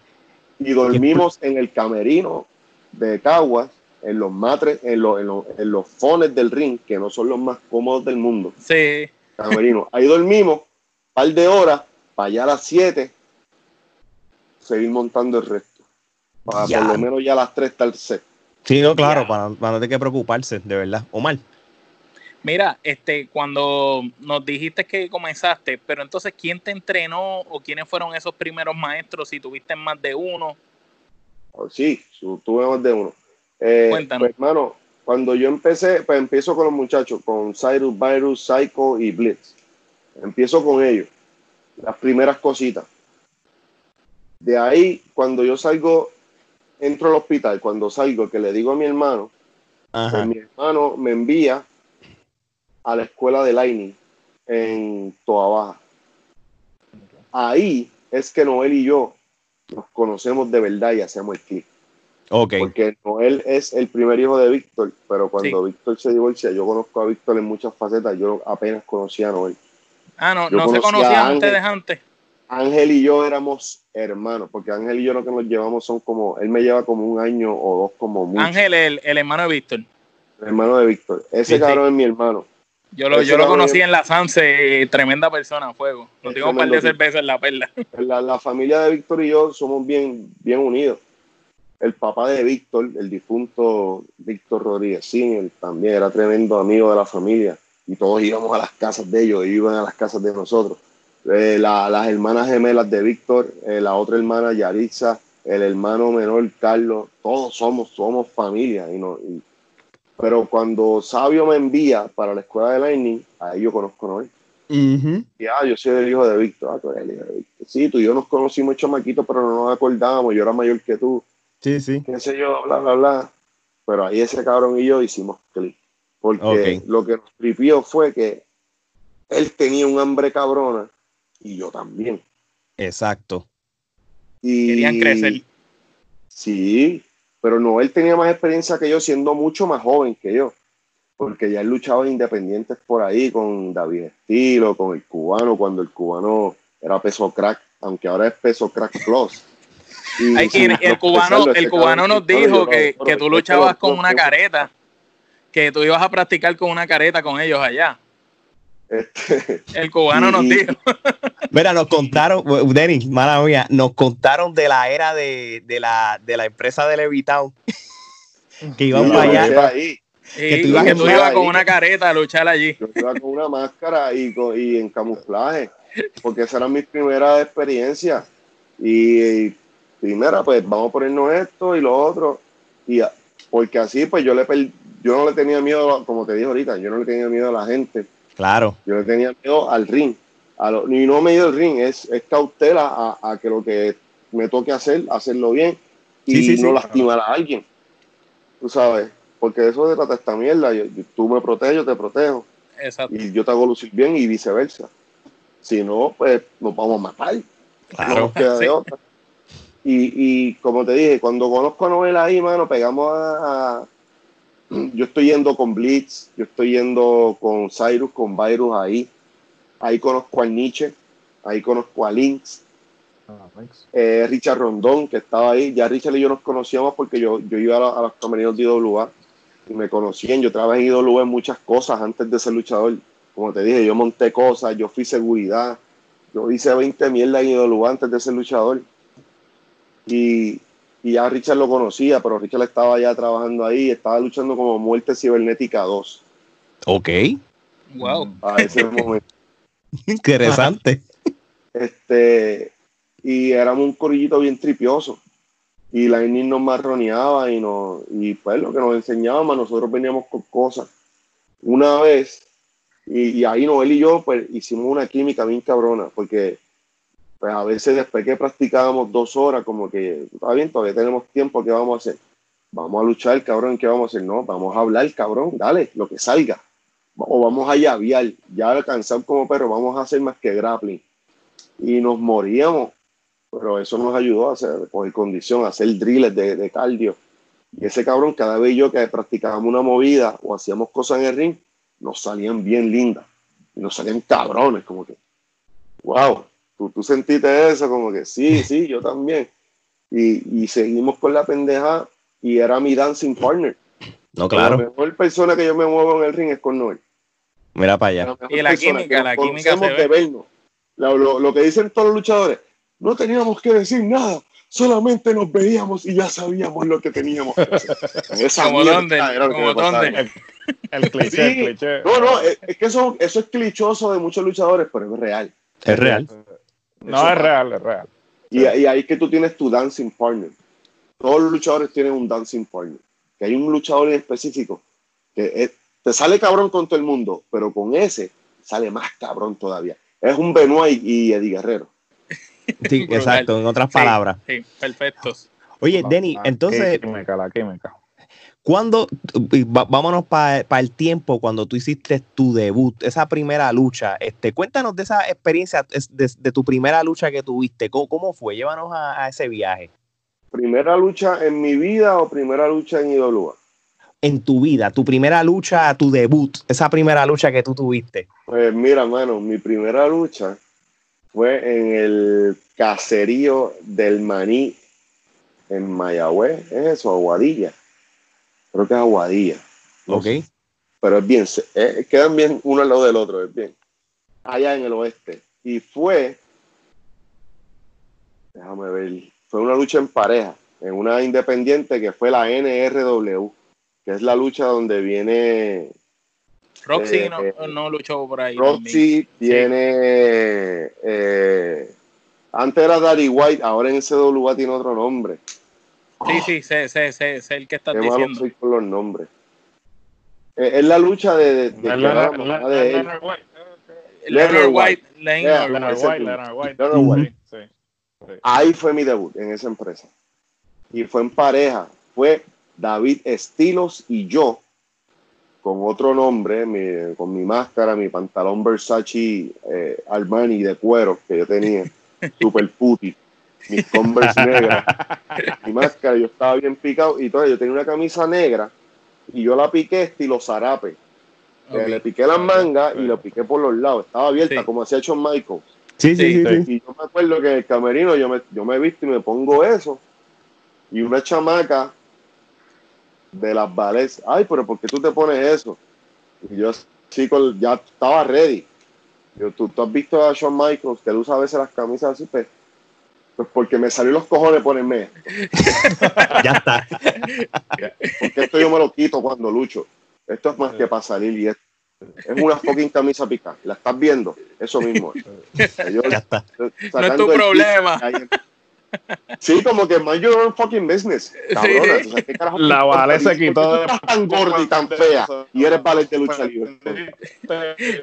B: Y dormimos en el camerino de Caguas, en los matres, en, en, los fones del ring, que no son los más cómodos del mundo.
D: Sí.
B: Camerino. Ahí dormimos, un par de horas, para allá a las 7, seguir montando el resto. Para por lo menos ya a las 3 estar set.
C: Sí, no, claro, para, para, no tener que preocuparse, de verdad. Omar.
D: Mira, este, cuando nos dijiste que comenzaste, pero entonces, ¿quién te entrenó o quiénes fueron esos primeros maestros? Si tuviste más de uno.
B: Oh, sí, tuve más de uno. Eh, Cuéntanos. Pues, hermano, cuando yo empecé, pues empiezo con los muchachos, con Cyrus, Virus, Psycho y Blitz. Empiezo con ellos, las primeras cositas. De ahí, cuando yo salgo entro al hospital, cuando salgo, que le digo a mi hermano, pues mi hermano me envía a la escuela de Lightning en Toa Baja. Ahí es que Noel y yo nos conocemos de verdad y hacemos el clic.
C: Okay.
B: Porque Noel es el primer hijo de Víctor, pero cuando Víctor se divorcia, yo conozco a Víctor en muchas facetas, yo apenas conocía a Noel.
D: Ah, no, no se conocían ustedes antes.
B: Ángel y yo éramos hermanos, porque Ángel y yo lo que nos llevamos son como, él me lleva como un año o dos como mucho.
D: Ángel, el, el hermano de Víctor.
B: El hermano de Víctor. Ese cabrón es mi hermano.
D: Yo lo, yo lo conocí en la Sanse, tremenda persona, fuego. Nos dimos un par de cervezas en la perla. [laughs]
B: La, la, familia de Víctor y yo somos bien, bien unidos. El papá de Víctor, el difunto Víctor Rodríguez Senior, también era tremendo amigo de la familia. Y todos íbamos a las casas de ellos, iban a las casas de nosotros. Eh, las hermanas gemelas de Víctor, eh, la otra hermana Yaritza, el hermano menor Carlos, todos somos, somos familia. Y no, pero cuando Sabio me envía para la escuela de Lightning, ahí yo conozco a Noel. Y ah, yo soy el hijo de Víctor. Ah, tú eres el hijo de Víctor. Sí, tú y yo nos conocimos chamaquitos, pero no nos acordábamos. Yo era mayor que tú.
C: Sí, sí.
B: Qué sé yo, bla, bla, bla. Pero ahí ese cabrón y yo hicimos clic. Porque lo que nos tripió fue que él tenía un hambre cabrona y yo también.
C: Exacto.
B: Y,
D: Querían crecer.
B: Sí, pero no, él tenía más experiencia que yo siendo mucho más joven que yo, porque ya él luchaba independientes por ahí con David Estilo, con el cubano, cuando el cubano era peso crack, aunque ahora es peso crack plus.
D: el, [laughs] cubano, el cubano nos dijo que, que tú luchabas con una careta, que tú ibas a practicar con una careta con ellos allá. Este, el cubano nos dijo.
C: Mira, nos contaron, Denis, mala mía, nos contaron de la era de, la, de la empresa de Levitown. [laughs] que iban para allá.
D: que tú ibas, con una careta a luchar allí.
B: Yo iba con una máscara y, y en camuflaje, porque esa era mi primera experiencia. Y, primera, pues vamos a ponernos esto y lo otro. Y porque así, pues yo le yo no le tenía miedo, como te dije ahorita, yo no le tenía miedo a la gente
C: Claro.
B: Yo le tenía miedo al ring. A lo, y no medio el ring, es, es cautela a, que lo que me toque hacer, hacerlo bien y no lastimar a alguien. Tú sabes, porque eso de trata esta mierda. tú me proteges, yo te protejo.
D: Exacto.
B: Y yo te hago lucir bien y viceversa. Si no, pues nos vamos a matar.
C: Claro.
B: Y, y como te dije, cuando conozco a Noel ahí, mano, pegamos a yo estoy yendo con Blitz, yo estoy yendo con Cyrus, con Virus ahí. Ahí conozco a Nietzsche, ahí conozco a Lynx. Ah, eh, Richard Rondón, que estaba ahí. Ya Richard y yo nos conocíamos porque yo, yo iba a, los camerinos de IWA y me conocían. Yo trabajé en IWA en muchas cosas antes de ser luchador. Como te dije, yo monté cosas, yo fui seguridad. Yo hice 20 mierda en IWA antes de ser luchador. Y y ya Richard lo conocía, pero Richard estaba ya trabajando ahí, estaba luchando como Muerte Cibernética 2.
C: Ok.
D: Wow.
B: A ese [laughs] momento.
C: Interesante. [laughs]
B: Este, y éramos un corillito bien tripioso. Y la Lightning nos marroneaba y, nos, y pues lo que nos enseñaba, nosotros veníamos con cosas. Una vez, y, y, ahí Noel y yo pues hicimos una química bien cabrona, porque pues a veces después que practicábamos dos horas, como que, está bien, todavía tenemos tiempo, ¿qué vamos a hacer? Vamos a luchar, cabrón, ¿qué vamos a hacer? No, vamos a hablar, cabrón, dale, lo que salga. O vamos a llavear, ya alcanzar como perro, vamos a hacer más que grappling. Y nos moríamos, pero eso nos ayudó a hacer, coger condición, a hacer drills de, de cardio. Y ese cabrón, cada vez yo que practicábamos una movida o hacíamos cosas en el ring, nos salían bien lindas. Y nos salían cabrones, como que, wow, tú, tú sentiste eso, como que sí, [laughs] sí, yo también. Y, y seguimos con la pendeja y era mi dancing partner.
C: No, claro.
B: La mejor persona que yo me muevo en el ring es con Noel.
C: Mira para allá.
D: Y la química, la química se
B: de vernos. Lo, lo, lo, que dicen todos los luchadores, no teníamos que decir nada, solamente nos veíamos y ya sabíamos lo que teníamos que hacer. [laughs]
D: Esa como dónde, como dónde.
E: El, el [laughs] cliché,
B: Sí.
E: el cliché.
B: No, no, es, es que eso, eso es clichoso de muchos luchadores, pero es real.
C: Es real.
E: No, es real, es real.
B: Y, y ahí que tú tienes tu dancing partner. Todos los luchadores tienen un dancing partner. Que hay un luchador en específico que es- te sale cabrón con todo el mundo, pero con ese sale más cabrón todavía. Es un Benoit y, y Eddie Guerrero.
C: Sí, exacto, en otras
D: Sí,
C: palabras.
D: Sí, perfectos.
C: Oye, Denny,
E: la
C: entonces,
E: química, la química.
C: ¿Cuándo, va- vámonos para el tiempo cuando tú hiciste tu debut, esa primera lucha? Este, cuéntanos de esa experiencia, de, de tu primera lucha que tuviste. ¿Cómo, cómo fue? Llévanos a, a ese viaje.
B: ¿Primera lucha en mi vida o primera lucha en IWA?
C: En tu vida, tu primera lucha, tu debut, esa primera lucha que tú tuviste.
B: Pues mira, mano, mi primera lucha fue en el caserío del Maní en Mayagüez. ¿Es eso? Aguadilla. Creo que es Aguadilla. No
C: Ok.
B: sé, pero es bien, eh, quedan bien uno al lado del otro, es bien. Allá en el oeste. Y fue, déjame ver, fue una lucha en pareja, en una independiente que fue la NRW, que es la lucha donde viene
D: Roxy
B: Eh,
D: no,
B: eh,
D: no luchó por ahí.
B: Roxy, tiene, eh, antes era Daddy White, ahora en CWA tiene otro nombre.
D: Sí, sí, sé, sé, sé, sé el que estás
B: Qué malo
D: diciendo.
B: soy con los nombres. Eh, es la lucha de, de, de
E: Leonard- White.
D: Leonard
B: Leonard
D: White. Leonard
E: White. Leonard White.
B: Leonard White.
E: Sí, sí.
B: Ahí fue mi debut en esa empresa. Y fue en pareja. Fue David Estilos y yo, con otro nombre, mi- con mi máscara, mi pantalón Versace eh, Armani de cuero que yo tenía, [laughs] super puti, mis Converse [laughs] negras, mi máscara, yo estaba bien picado y todo, yo tenía una camisa negra y yo la piqué estilo zarape. Eh. Le piqué las mangas y lo piqué por los lados, estaba abierta
D: Sí.
B: como hacía.
C: Sí, sí, sí.
D: Sí,
C: sí.
B: Y yo me acuerdo que en el camerino yo me, yo me visto y me pongo eso. Y una chamaca de las ballets, ay, pero ¿por qué tú te pones eso? Y yo, chico, ya estaba ready. Yo, ¿tú, tú has visto a Shawn Michaels, que él usa a veces las camisas así, pues, pues porque me salió los cojones ponerme esto. [laughs]
C: Ya está.
B: Porque esto yo me lo quito cuando lucho. Esto es más que para salir y es, es una fucking camisa picada. ¿La estás viendo? Eso mismo. Yo-
C: Ya está.
D: No es tu problema.
B: Sí, como que mind your own fucking business. Cabrona,
D: Sí.
B: o sea, ¿qué carajo
E: La? Vale se
B: ¿Por qué
E: quitó de-
B: estás tan gorda y tan fea y eres ballet de lucha libre.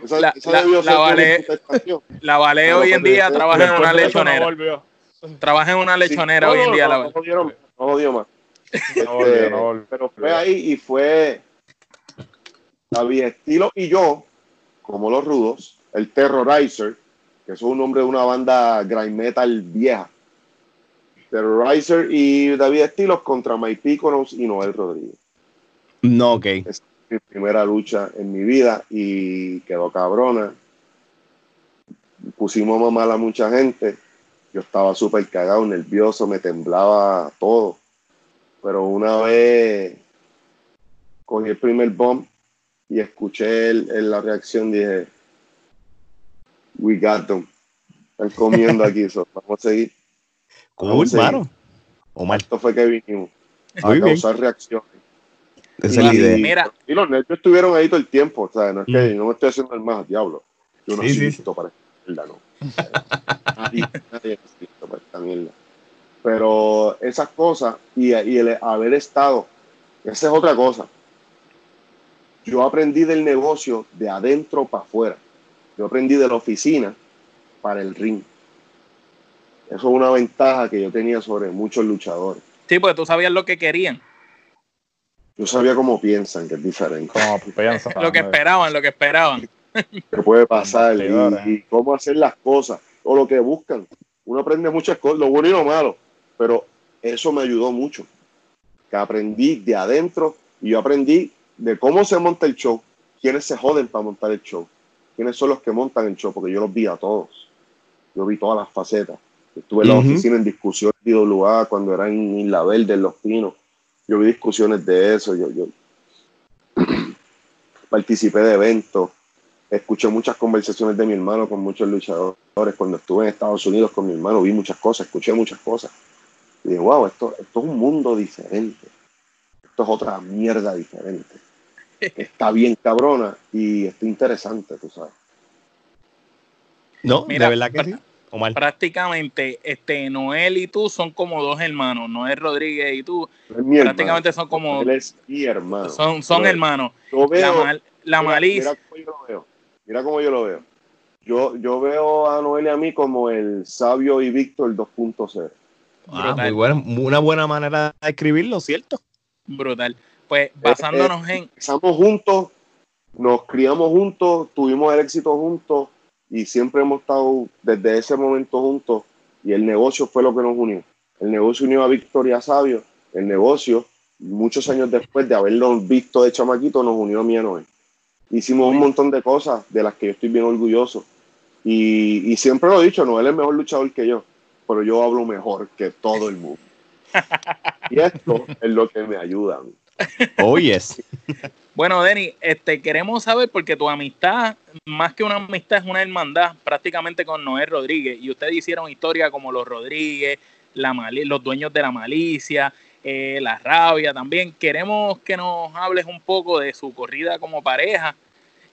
B: Esa,
D: La-
B: esa
D: la-
B: debió
D: la Vale-. La Vale hoy en día trabaja en una lechonera. Trabaja en una lechonera
B: Sí.
D: hoy en día.
B: no,
D: la
B: no más, no jodió más.
E: No volvió,
B: Este. Pero fue ahí y fue David Estilo y yo, como los rudos, el Terrorizer, que es un nombre de una banda grind metal vieja. Terrorizer y David Estilos contra Mike Piconos y Noel Rodríguez.
C: No, ok.
B: Mi primera lucha en mi vida y quedó cabrona. Pusimos a mamar a mucha gente. Yo estaba súper cagado, nervioso, me temblaba todo. Pero una vez cogí el primer bomb y escuché el- el- la reacción, dije, we got them. Están comiendo aquí, so, vamos a seguir.
C: Cool,
B: Vamos a seguir.
C: mano.
B: Omar. Esto fue que vinimos a causar reacciones.
C: Esa es la idea. Mira.
B: Y los nervios estuvieron ahí todo el tiempo. O sea, no es que mm. no me estoy haciendo el más, diablo. Yo no sí, soy listo para mierda, no. [laughs] nadie es listo para esta mierda. Pero esas cosas y, y el haber estado, esa es otra cosa. Yo aprendí del negocio de adentro para afuera. Yo aprendí de la oficina para el ring. Eso es una ventaja que yo tenía sobre muchos luchadores.
D: Sí, porque tú sabías lo que querían.
B: Yo sabía cómo piensan, que es diferente.
D: lo que esperaban, lo que esperaban.
B: ¿Qué puede pasar? y, cómo hacer las cosas, o lo que buscan. Uno aprende muchas cosas, lo bueno y lo malo, pero eso me ayudó mucho. Que aprendí de adentro y yo aprendí de cómo se monta el show, quiénes se joden para montar el show, quiénes son los que montan el show, porque yo los vi a todos. Yo vi todas las facetas. Estuve en la oficina en discusiones de IWA cuando era en Isla Verde, en Los Pinos. Yo vi discusiones de eso. Yo, yo [clears throat] participé de eventos. Escuché muchas conversaciones de mi hermano con muchos luchadores. Cuando estuve en Estados Unidos con mi hermano, vi muchas cosas, escuché muchas cosas. Y dije, wow, esto, esto es un mundo diferente. Esto es otra mierda diferente. [laughs] Está bien cabrona y está interesante, tú sabes.
C: No, de verdad que sí.
D: Prácticamente, este, Noel y tú son como dos hermanos. Noel Rodríguez y tú prácticamente son como.
B: Él es mi hermano.
D: Son, son hermanos. la, malicia.
B: Mira cómo yo lo veo. yo Yo, veo a Noel y a mí como el sabio y Víctor 2.0.
C: Ah, muy buena, una buena manera de escribirlo, ¿cierto?
D: Brutal. Pues eh, basándonos
B: eh,
D: en.
B: Empezamos juntos, nos criamos juntos, tuvimos el éxito juntos y siempre hemos estado desde ese momento juntos y el negocio fue lo que nos unió. El negocio unió a Victoria Sabio, el negocio, muchos años después de haberlo visto de chamaquito, nos unió a mí a Noel. Hicimos un montón de cosas de las que yo estoy bien orgulloso. Y, y siempre lo he dicho, Noel es mejor luchador que yo, pero yo hablo mejor que todo el mundo. y esto es lo que me ayuda.
C: Oh, yes.
D: Bueno, Denny, este, queremos saber porque tu amistad, más que una amistad, es una hermandad prácticamente con Noé Rodríguez. Y ustedes hicieron historia como los Rodríguez, la los dueños de la malicia, eh, la rabia también. Queremos que nos hables un poco de su corrida como pareja,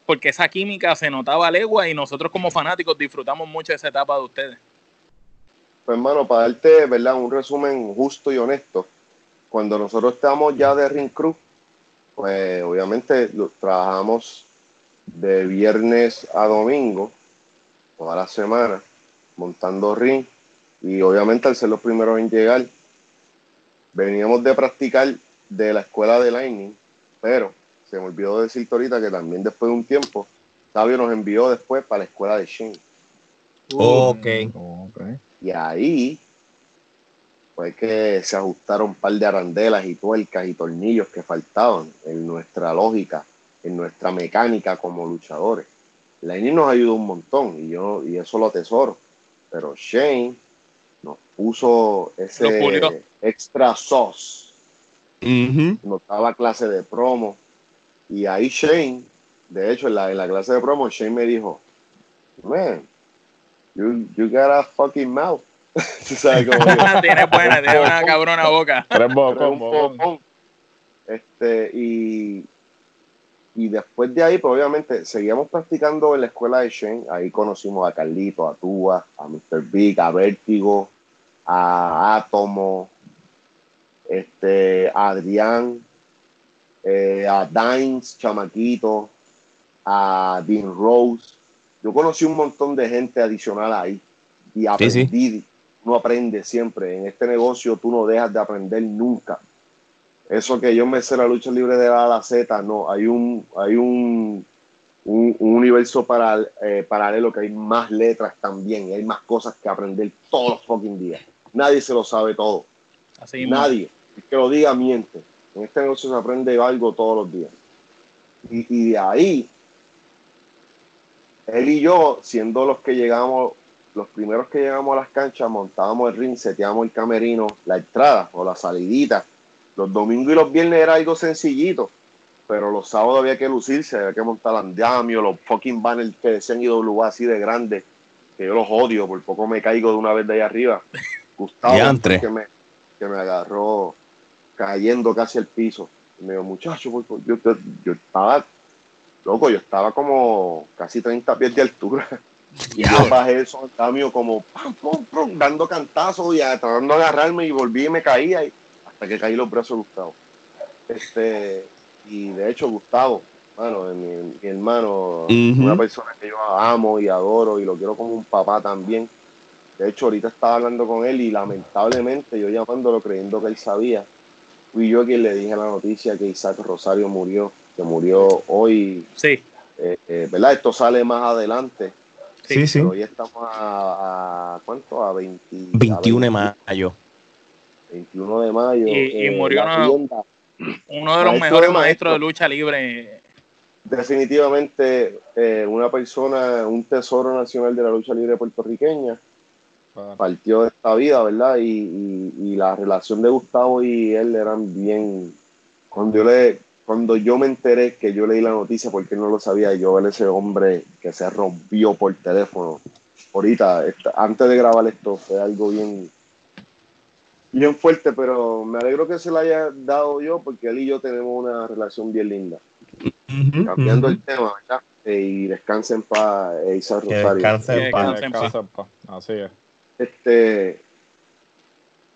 D: porque esa química se notaba legua y nosotros como fanáticos disfrutamos mucho de esa etapa de ustedes.
B: Pues hermano, para darte ¿verdad? un resumen justo y honesto, cuando nosotros estamos ya de Ring Cruz, pues obviamente trabajamos de viernes a domingo, toda la semana, montando ring. Y obviamente al ser los primeros en llegar, veníamos de practicar de la escuela de Lightning, pero se me olvidó decirte ahorita que también después de un tiempo, Sabio nos envió después para la escuela de Shane.
C: ok.
B: Y ahí fue que se ajustaron un par de arandelas y tuercas y tornillos que faltaban en nuestra lógica, en nuestra mecánica como luchadores. Lenny nos ayudó un montón y yo y eso lo atesoro. Pero Shane nos puso ese extra sauce. Nos daba clase de promo. Y ahí Shane, de hecho, en la, en la clase de promo, Shane me dijo, man, you, you got a fucking mouth. [laughs] [laughs]
D: tiene buena, tiene una cabrona boca.
B: Este, y, y después de ahí, pues obviamente, seguíamos practicando en la escuela de Shane. Ahí conocimos a Carlito, a Tua, a Mr. Big, a Vértigo, a Atomo, este, a Adrián, eh, a Dines, Chamaquito, a Dean Rose. Yo conocí un montón de gente adicional ahí y aprendí uno aprende siempre. En este negocio tú no dejas de aprender nunca. Eso que yo me sé la lucha libre de la A la Z, no. Hay un, hay un, un, universo para, eh, paralelo que hay más letras también. Y hay más cosas que aprender todos los fucking días. Nadie se lo sabe todo. Así Nadie. que lo diga miente. En este negocio se aprende algo todos los días. Y, y de ahí, él y yo, siendo los que llegamos los primeros que llegamos a las canchas montábamos el ring, seteábamos el camerino, la entrada o la salidita. Los domingos y los viernes era algo sencillito, pero los sábados había que lucirse, había que montar andamio, los fucking banners que decían IWA así de grandes, que yo los odio, por poco me caigo de una vez de ahí arriba. Gustavo, que me, que me agarró cayendo casi al piso. Y me dijo, muchacho, yo, yo, estaba, loco, yo estaba como casi 30 pies de altura. [laughs] Y yo bajé el cambio como pam, pam, dando cantazos y tratando de agarrarme y volví y me caía y, hasta que caí los brazos de Gustavo. Este, y de hecho, Gustavo, bueno, mi, hermano, una persona que yo amo y adoro y lo quiero como un papá también. De hecho, ahorita estaba hablando con él y lamentablemente yo llamándolo creyendo que él sabía, fui yo quien le dije la noticia que Isaac Rosario murió, que murió hoy.
D: Sí.
B: Eh, eh, ¿Verdad? Esto sale más adelante.
C: Sí, sí.
B: Hoy estamos a, ¿cuánto? A 20,
C: 21 de mayo.
B: 21 de mayo.
D: Y,
B: eh,
D: murió uno de los mejores maestros de lucha libre.
B: Definitivamente una persona, un tesoro nacional de la lucha libre puertorriqueña partió de esta vida, ¿verdad? Y, la relación de Gustavo y él eran bien. Cuando yo, le, cuando yo me enteré que yo leí la noticia, porque no lo sabía, yo ver ese hombre que se rompió por teléfono. Ahorita, antes de grabar esto, fue algo bien, bien fuerte, pero me alegro que se lo haya dado yo, porque él y yo tenemos una relación bien linda. Cambiando el tema, ¿verdad? Eh, y descansen para paz, Isa Rosario.
E: Descansen en paz. Así es
B: este,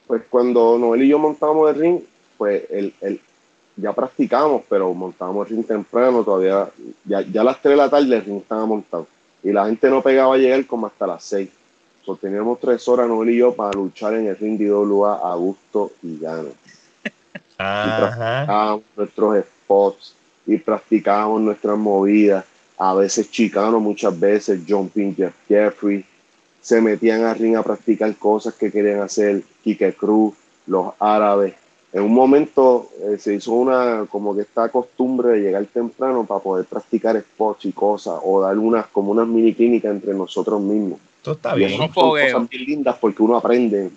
B: pues cuando Noel y yo montamos el ring, pues el, el, ya practicamos, pero montábamos el ring temprano, todavía, ya, ya a las 3 de la tarde el ring estaba montado. Y la gente no pegaba a llegar como hasta las 6. So, teníamos tres horas, Noel y yo, para luchar en el ring de IWA a gusto y gano. Y practicábamos nuestros spots y practicábamos nuestras movidas. A veces chicano, muchas veces Jumping Jeff Jeffrey, se metían a ring a practicar cosas que querían hacer, Kike Cruz, los árabes. En un momento eh, se hizo una, como que esta costumbre de llegar temprano para poder practicar spots y cosas, o dar unas, como unas mini clínicas entre nosotros mismos.
C: Esto está bien.
B: son cosas bien lindas porque uno aprende,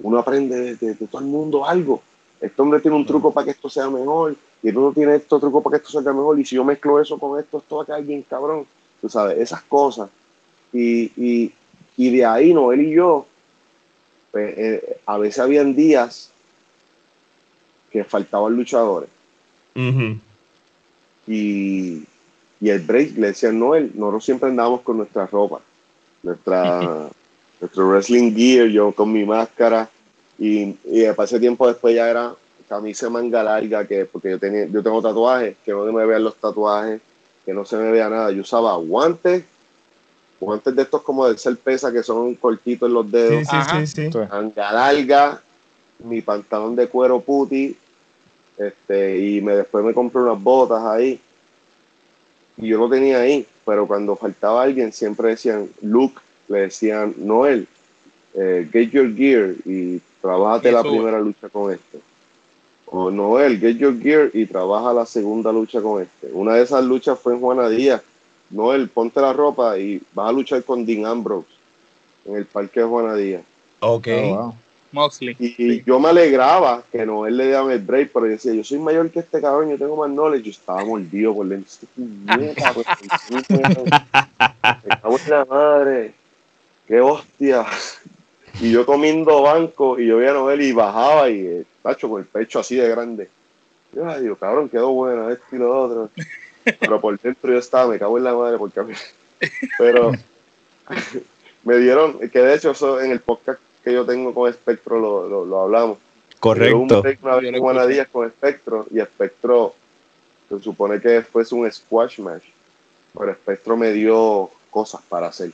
B: uno aprende de, todo el mundo algo. Este hombre tiene un truco para que esto sea mejor, y el otro tiene esto truco para que esto sea mejor, y si yo mezclo eso con esto, esto va a caer bien cabrón. Tú sabes, esas cosas. Y, y, y de ahí Noel y yo, pues, eh, a veces habían días que faltaban luchadores. y, el break le decía Noel, nosotros siempre andábamos con nuestra ropa, nuestra, [laughs] nuestro wrestling gear, yo con mi máscara. Y, y ese tiempo después ya era camisa manga larga, que porque yo tenía, yo tengo tatuajes, que no me vean los tatuajes, que no se me vea nada. Yo usaba guantes guantes de estos como de ser pesa que son cortitos en los dedos.
C: Sí, sí, sí,
B: larga, mi pantalón de cuero puti, este, y me, después me compré unas botas ahí. Y yo lo tenía ahí, pero cuando faltaba alguien siempre decían Luke, le decían Noel, eh, get your gear y trabajate la primera lucha con este. O Noel, get your gear y trabaja la segunda lucha con este. Una de esas luchas fue en Juana Díaz, Noel, ponte la ropa y vas a luchar con Dean Ambrose en el Parque de Juana Díaz.
C: Ok.
D: Oh, Moxley.
B: Y, yo me alegraba que Noel le dieran el break, pero yo decía, yo soy mayor que este cabrón, yo tengo más knowledge. Yo estaba mordido por dentro. me cago en la madre. Qué hostia. Y yo comiendo banco y yo veía a Noel y bajaba y, tacho, con el pecho así de grande. Yo digo, cabrón, quedó bueno esto y lo otro pero por dentro yo estaba, me cago en la madre, porque a mí, pero [laughs] me dieron, que de hecho eso en el podcast que yo tengo con Espectro lo, lo, hablamos.
C: Correcto.
B: Una Juana Díaz con Espectro y Espectro se supone que fuese un squash match, pero Espectro me dio cosas para hacer.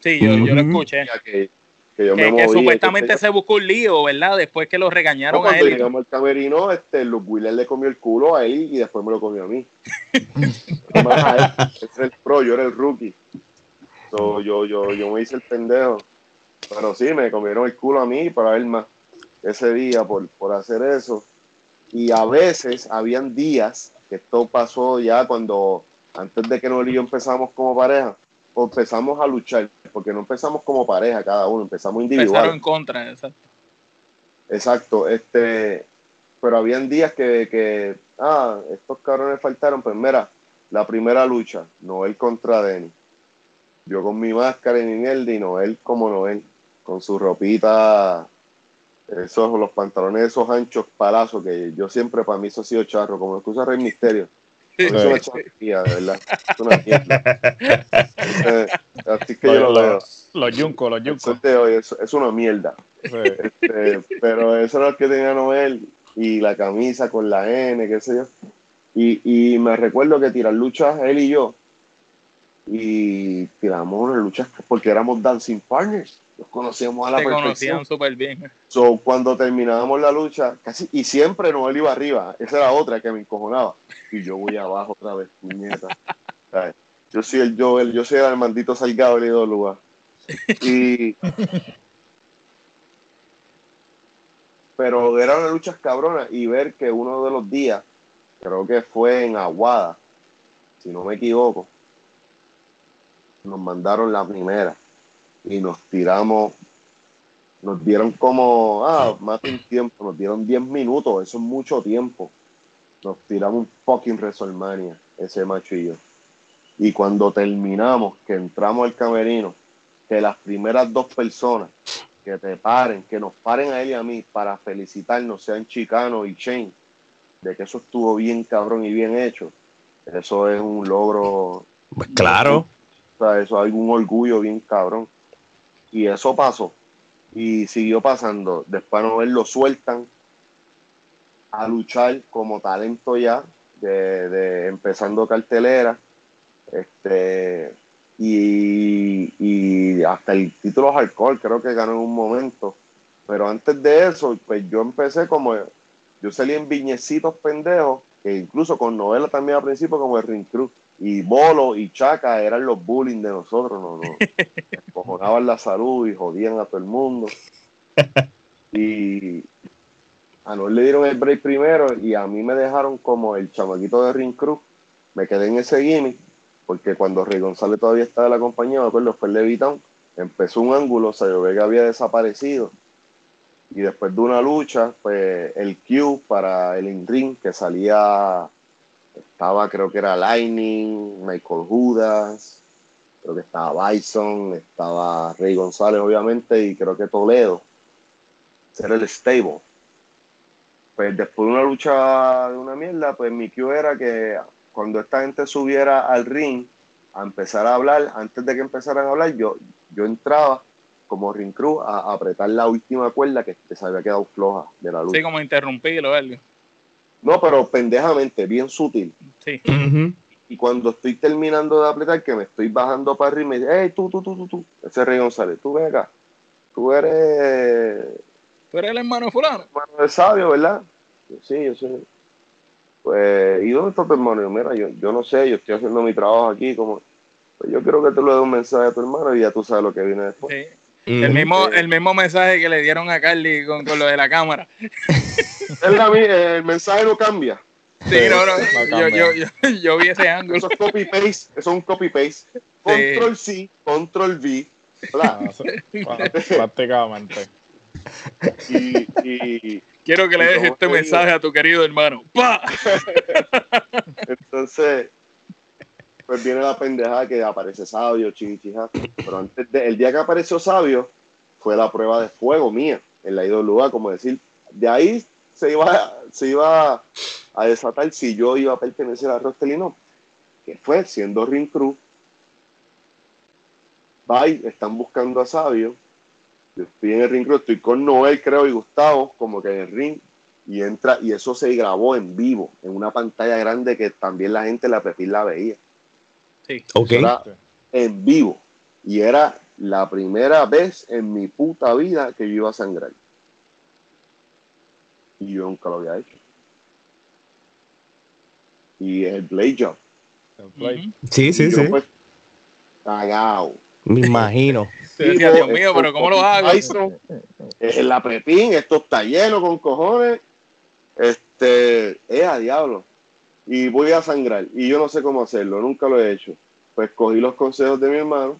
D: Sí, yo, yo lo escuché. Que, que, supuestamente se buscó un lío, ¿verdad? Después que lo regañaron a él.
B: Cuando llegamos al camerino, este, Luke Wheeler le comió el culo a él y después me lo comió a mí. [laughs] Ese es el pro, yo era el rookie. yo, yo, yo me hice el pendejo. Pero sí, me comieron el culo a mí para ver más ese día por, por hacer eso. Y a veces, habían días, que esto pasó ya cuando, antes de que Noel y yo empezamos como pareja, empezamos a luchar, porque no empezamos como pareja cada uno, empezamos individual.
D: Empezaron en contra, exacto.
B: Exacto, este, pero habían días que, que, ah, estos cabrones faltaron, pues mira, la primera lucha, Noel contra Denny. Yo con mi máscara y mi mierda y Noel como Noel, con su ropita esos, los pantalones esos anchos palazos que yo siempre para mí eso ha sido charro, como los que usa Rey Misterio. Es una de verdad. Es una mierda. [laughs] Eh, así que yo lo veo.
E: Los yuncos, los yuncos.
B: Es, es, una mierda. Este, pero eso era lo que tenía Noel y la camisa con la N, qué sé yo. Y, y me recuerdo que tirar luchas él y yo y tiramos unas luchas porque éramos dancing partners. Nos conocíamos a la
D: Se conocían súper bien.
B: So, cuando terminábamos la lucha, casi, y siempre Noel iba arriba, esa era otra que me encojonaba. Y yo voy abajo otra vez, puñeta. Yo soy el Joel, yo soy el Armandito Salgado del lugar. [laughs] Y. Pero eran luchas cabronas y ver que uno de los días, creo que fue en Aguada, si no me equivoco, nos mandaron la primera y nos tiramos, nos dieron como, ah, más de un tiempo, nos dieron 10 minutos, eso es mucho tiempo. Nos tiramos un fucking WrestleMania, ese macho y yo. Y cuando terminamos, que entramos al camerino, que las primeras dos personas que te paren, que nos paren a él y a mí para felicitarnos, sean Chicano y Shane, de que eso estuvo bien cabrón y bien hecho, eso es un logro.
C: Pues claro
B: eso hay un orgullo bien cabrón. Y eso pasó. Y siguió pasando. Después no lo sueltan a luchar como talento ya, de, empezando cartelera. Este, y, y, hasta el título hardcore creo que ganó en un momento. Pero antes de eso, pues yo empecé como, yo salí en viñecitos pendejos, que incluso con novela también al principio como el Ring Cruz y Bolo y Chaca eran los bullying de nosotros, no, no. [laughs] Cojonaban la salud y jodían a todo el mundo. [laughs] Y a Noel le dieron el break primero y a mí me dejaron como el chamaquito de Ring Cruz. Me quedé en ese gimmick porque cuando Rey González todavía estaba en la compañía, me acuerdo, fue el Levitown, empezó un ángulo, Sayo Vega había desaparecido. Y después de una lucha, pues el Q para el in-ring que salía estaba, creo que era Lightning, Michael Judas, creo que estaba Bison, estaba Rey González, obviamente, y creo que Toledo. Ese era el stable. Pues después de una lucha de una mierda, pues mi cue era que cuando esta gente subiera al ring a empezar a hablar, antes de que empezaran a hablar, yo, yo entraba como ring crew a, apretar la última cuerda que se había quedado floja de la lucha.
D: Sí, como interrumpirlo, algo.
B: No, pero pendejamente, bien sutil.
D: Sí.
B: Y cuando estoy terminando de apretar, que me estoy bajando para arriba, me dice, hey, tú, tú, tú, tú, tú. Ese Rey González, tú ven acá. Tú eres.
D: Tú eres el hermano fulano.
B: Hermano de sabio, ¿verdad? sí, yo sé. Pues, ¿y dónde está tu hermano? yo, mira, yo, yo no sé, yo estoy haciendo mi trabajo aquí, como. Pues yo creo que tú le des un mensaje a tu hermano y ya tú sabes lo que viene después.
D: Sí. El, mismo, el mismo mensaje que le dieron a Carly con, con lo de la cámara. [laughs]
B: el mensaje no cambia.
D: Sí, no, no. Yo, yo, yo, yo, vi ese ángulo.
B: Eso es copy paste. Eso es un copy paste. Control C, control V.
E: Ah, prácticamente.
B: Y, y,
D: Quiero que le dejes este mensaje a tu querido hermano. ¡Pa! [laughs]
B: Entonces, pues viene la pendejada que aparece Sabio, chichija. Pero antes de, el día que apareció Sabio, fue la prueba de fuego mía en la IWA, como decir, de ahí se iba, se iba a desatar si yo iba a pertenecer a Rostelino, que fue siendo Ring Crew. Bye, están buscando a Sabio. Yo estoy en el Ring Crew, estoy con Noel, creo, y Gustavo, como que en el ring. Y entra, y eso se grabó en vivo, en una pantalla grande que también la gente la Pepín la veía.
D: Sí.
C: Ok.
B: en vivo. Y era la primera vez en mi puta vida que yo iba a sangrar y yo nunca lo había hecho. Y el play job.
C: Sí, sí, sí.
B: Pues, cagao.
C: Me imagino. [laughs]
D: Sí, Dios mío, pero ¿cómo lo hago?
B: Es la pepín, esto está lleno con cojones. Este, es a diablo. Y voy a sangrar. Y yo no sé cómo hacerlo, nunca lo he hecho. Pues cogí los consejos de mi hermano.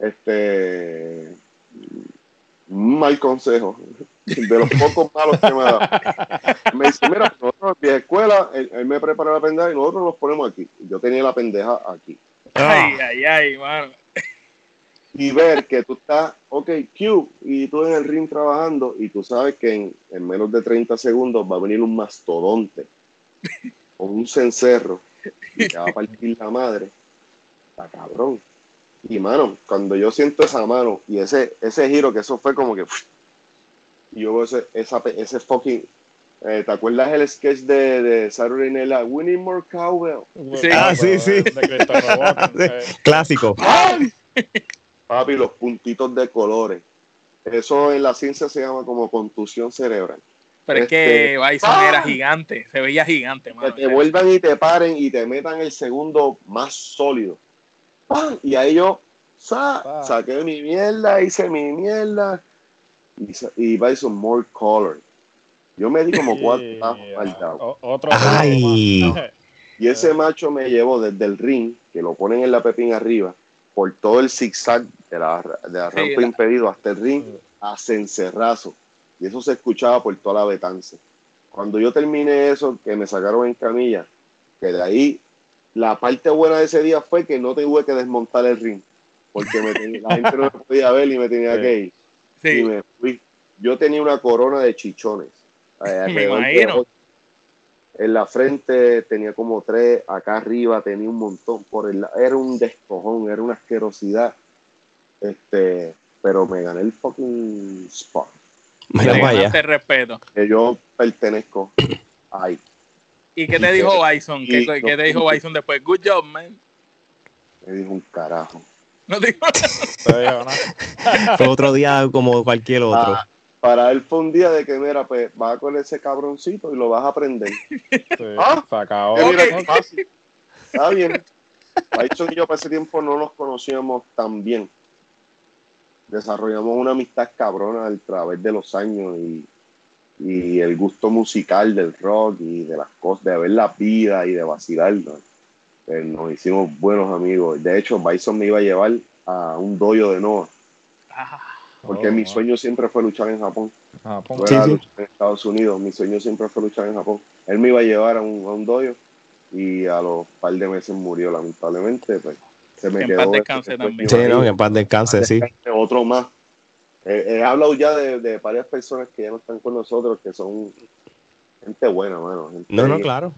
B: Este, mal consejo de los pocos malos que me ha dado. [laughs] Me dice, mira, nosotros en escuela, él, me prepara la pendeja y nosotros nos ponemos aquí. Yo tenía la pendeja aquí.
D: Ay, ay, ay, mano.
B: y ver que tú estás, ok, Q, y tú en el ring trabajando, y tú sabes que en, en menos de 30 segundos va a venir un mastodonte con un cencerro y te va a partir la madre. Está cabrón. Y mano, cuando yo siento esa mano y ese, ese giro, que eso fue como que. Y yo veo ese, esa, ese fucking. Eh, ¿Te acuerdas el sketch de, de Saturday Night Live? We need more cowbell.
C: Sí. Ah, sí, sí. [laughs] Clásico.
B: Papi, los puntitos de colores. Eso en la ciencia se llama como contusión cerebral.
D: Pero es que este, Bison era gigante, se veía gigante.
B: Que te vuelvan y te paren y te metan el segundo más sólido. Y ahí yo saqué mi mierda, hice mi mierda y, y Bison more color. Yo me di [laughs] como cuatro yeah.
E: Otro
B: Ay. [laughs] Y ese macho me llevó desde el ring, que lo ponen en la pepín arriba, por todo el zigzag de la, de la rampa impedido hasta el ring, a cencerrazo. Y eso se escuchaba por toda la betance. Cuando yo terminé eso, que me sacaron en camilla, que de ahí la parte buena de ese día fue que no tuve que desmontar el ring, porque la gente no me podía ver y me tenía que ir. Y me fui. Yo tenía una corona de chichones. [laughs]
D: Me imagino.
B: En la frente tenía como tres, acá arriba tenía un montón, por el era un despojón, era una asquerosidad. Este, pero me gané el fucking spot.
D: Te respeto.
B: Que yo pertenezco ahí.
D: ¿Y qué te dijo Bison? ¿Qué, ¿qué te dijo Bison después? Good job, man.
B: Me dijo un carajo.
D: No te dijo
C: nada. [laughs] Fue otro día como cualquier otro.
B: Ah, para él fue un día de que, mira, pues vas con ese cabroncito y lo vas a aprender.
E: ¿Ah? Okay.
B: Está bien. Bison y yo para ese tiempo no nos conocíamos tan bien. Desarrollamos una amistad cabrona a través de los años y y el gusto musical del rock y de las cosas, de ver la vida y de vacilar. Pues nos hicimos buenos amigos. De hecho, Bison me iba a llevar a un doyo de Noah. Ah. porque mi oh, sueño siempre fue luchar en Japón. en Estados Unidos. Mi sueño siempre fue luchar en Japón. Él me iba a llevar a un, a un doyo y a los par de meses murió, lamentablemente. Pues, se me quedó. En paz
C: descanse también. Sí, no, en paz descanse, sí.
B: Otro más he hablado ya de, varias personas que ya no están con nosotros, que son gente buena, mano.
C: no, no, claro.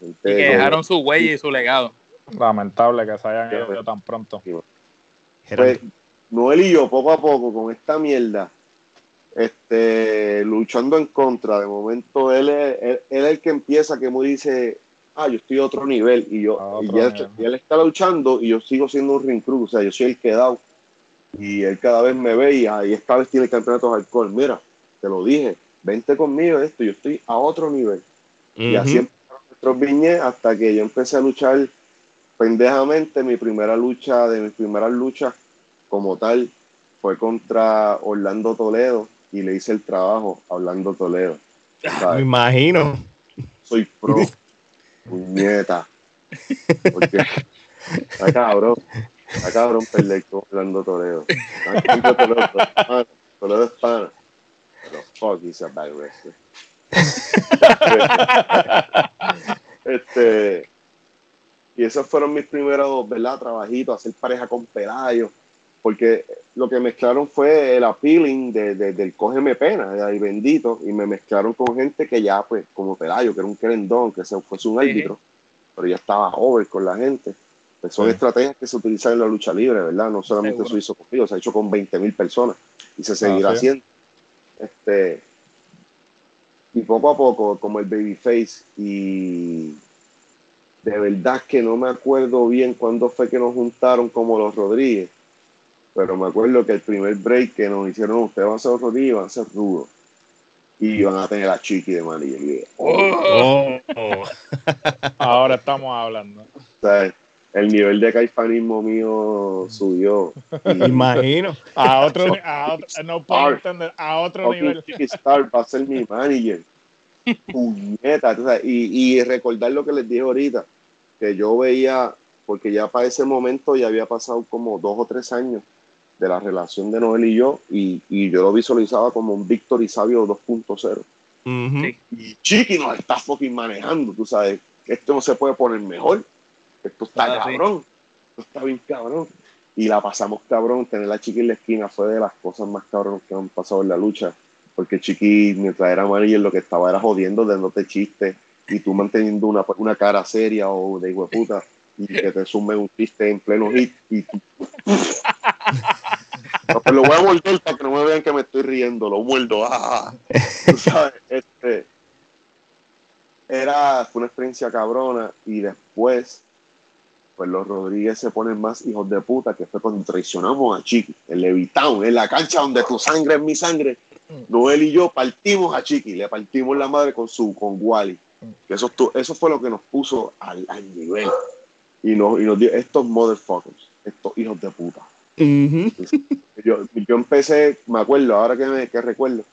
D: Y que dejaron su huella y su legado.
E: Lamentable que se hayan ido tan pronto.
B: Pues, Noel y yo, poco a poco, con esta mierda, este, luchando en contra, de momento él es, él, el que empieza, que me dice, ah, yo estoy a otro nivel, y yo, y, él está luchando, y yo sigo siendo un ring crew, o sea, yo soy el quedado y él cada vez me ve y, ahí esta vez tiene el campeonato de alcohol. Mira, te lo dije, vente conmigo esto, yo estoy a otro nivel. Y así viñes hasta que yo empecé a luchar pendejamente. Mi primera lucha, de mis primeras luchas como tal, fue contra Orlando Toledo y le hice el trabajo a Orlando Toledo.
C: Me imagino.
B: Soy pro, puñeta. Porque, está cabrón. Está cabrón perder con Orlando Toledo. Toledo es pana. Pero fuck, he's a bad wrestler. [laughs] este, y esos fueron mis primeros, ¿verdad? Trabajitos, hacer pareja con Pelayo. Porque lo que mezclaron fue el appealing de, de, del cógeme pena, de ahí bendito, y me mezclaron con gente que ya, pues, como Pelayo, que era un querendón, que se fue un árbitro, pero ya estaba over con la gente. Pues son estrategias que se utilizan en la lucha libre, ¿verdad? No solamente se hizo conmigo, se ha hecho con 20.000 personas y se seguirá ah, haciendo. Este, y poco a poco, como el Babyface, y de verdad que no me acuerdo bien cuándo fue que nos juntaron como los Rodríguez, pero me acuerdo que el primer break que nos hicieron, ustedes van a ser los Rodríguez, van a ser rudos. Y van a tener a Chiqui de manilla.
E: Oh. Oh. [laughs] Ahora estamos hablando.
B: ¿Sabes? El nivel de caifanismo mío subió. [laughs]
C: Imagino.
E: A otro, a otro no puedo entender, a otro nivel.
B: Star va a ser mi manager. [laughs] Puñeta. y, y recordar lo que les dije ahorita, que yo veía, porque ya para ese momento ya había pasado como dos o tres años de la relación de Noel y yo, y, y yo lo visualizaba como un Víctor y Sabio 2.0. Y Chiqui nos está fucking manejando, tú sabes, esto no se puede poner mejor esto está cabrón, esto está bien cabrón. y la pasamos cabrón. Tener a Chiqui en la esquina fue de las cosas más cabronas que han pasado en la lucha. Porque Chiqui, mientras era manager, lo que estaba era jodiendo, dándote chistes y tú manteniendo una, una cara seria o de puta y que te sume un chiste en pleno hit y tú... [laughs] Pero lo voy a morder para que no me vean que me estoy riendo, lo muerdo. Ah, sabes, este, era, fue una experiencia cabrona y después pues los Rodríguez se ponen más hijos de puta, que fue cuando traicionamos a Chiqui, en Levitown, en la cancha donde tu sangre es mi sangre. Noel y yo partimos a Chiqui, le partimos la madre con su con Wally. Eso, eso fue lo que nos puso al, nivel. Y nos, y nos dio estos motherfuckers, estos hijos de puta. [laughs] yo, yo, empecé, me acuerdo, ahora que, me, que recuerdo,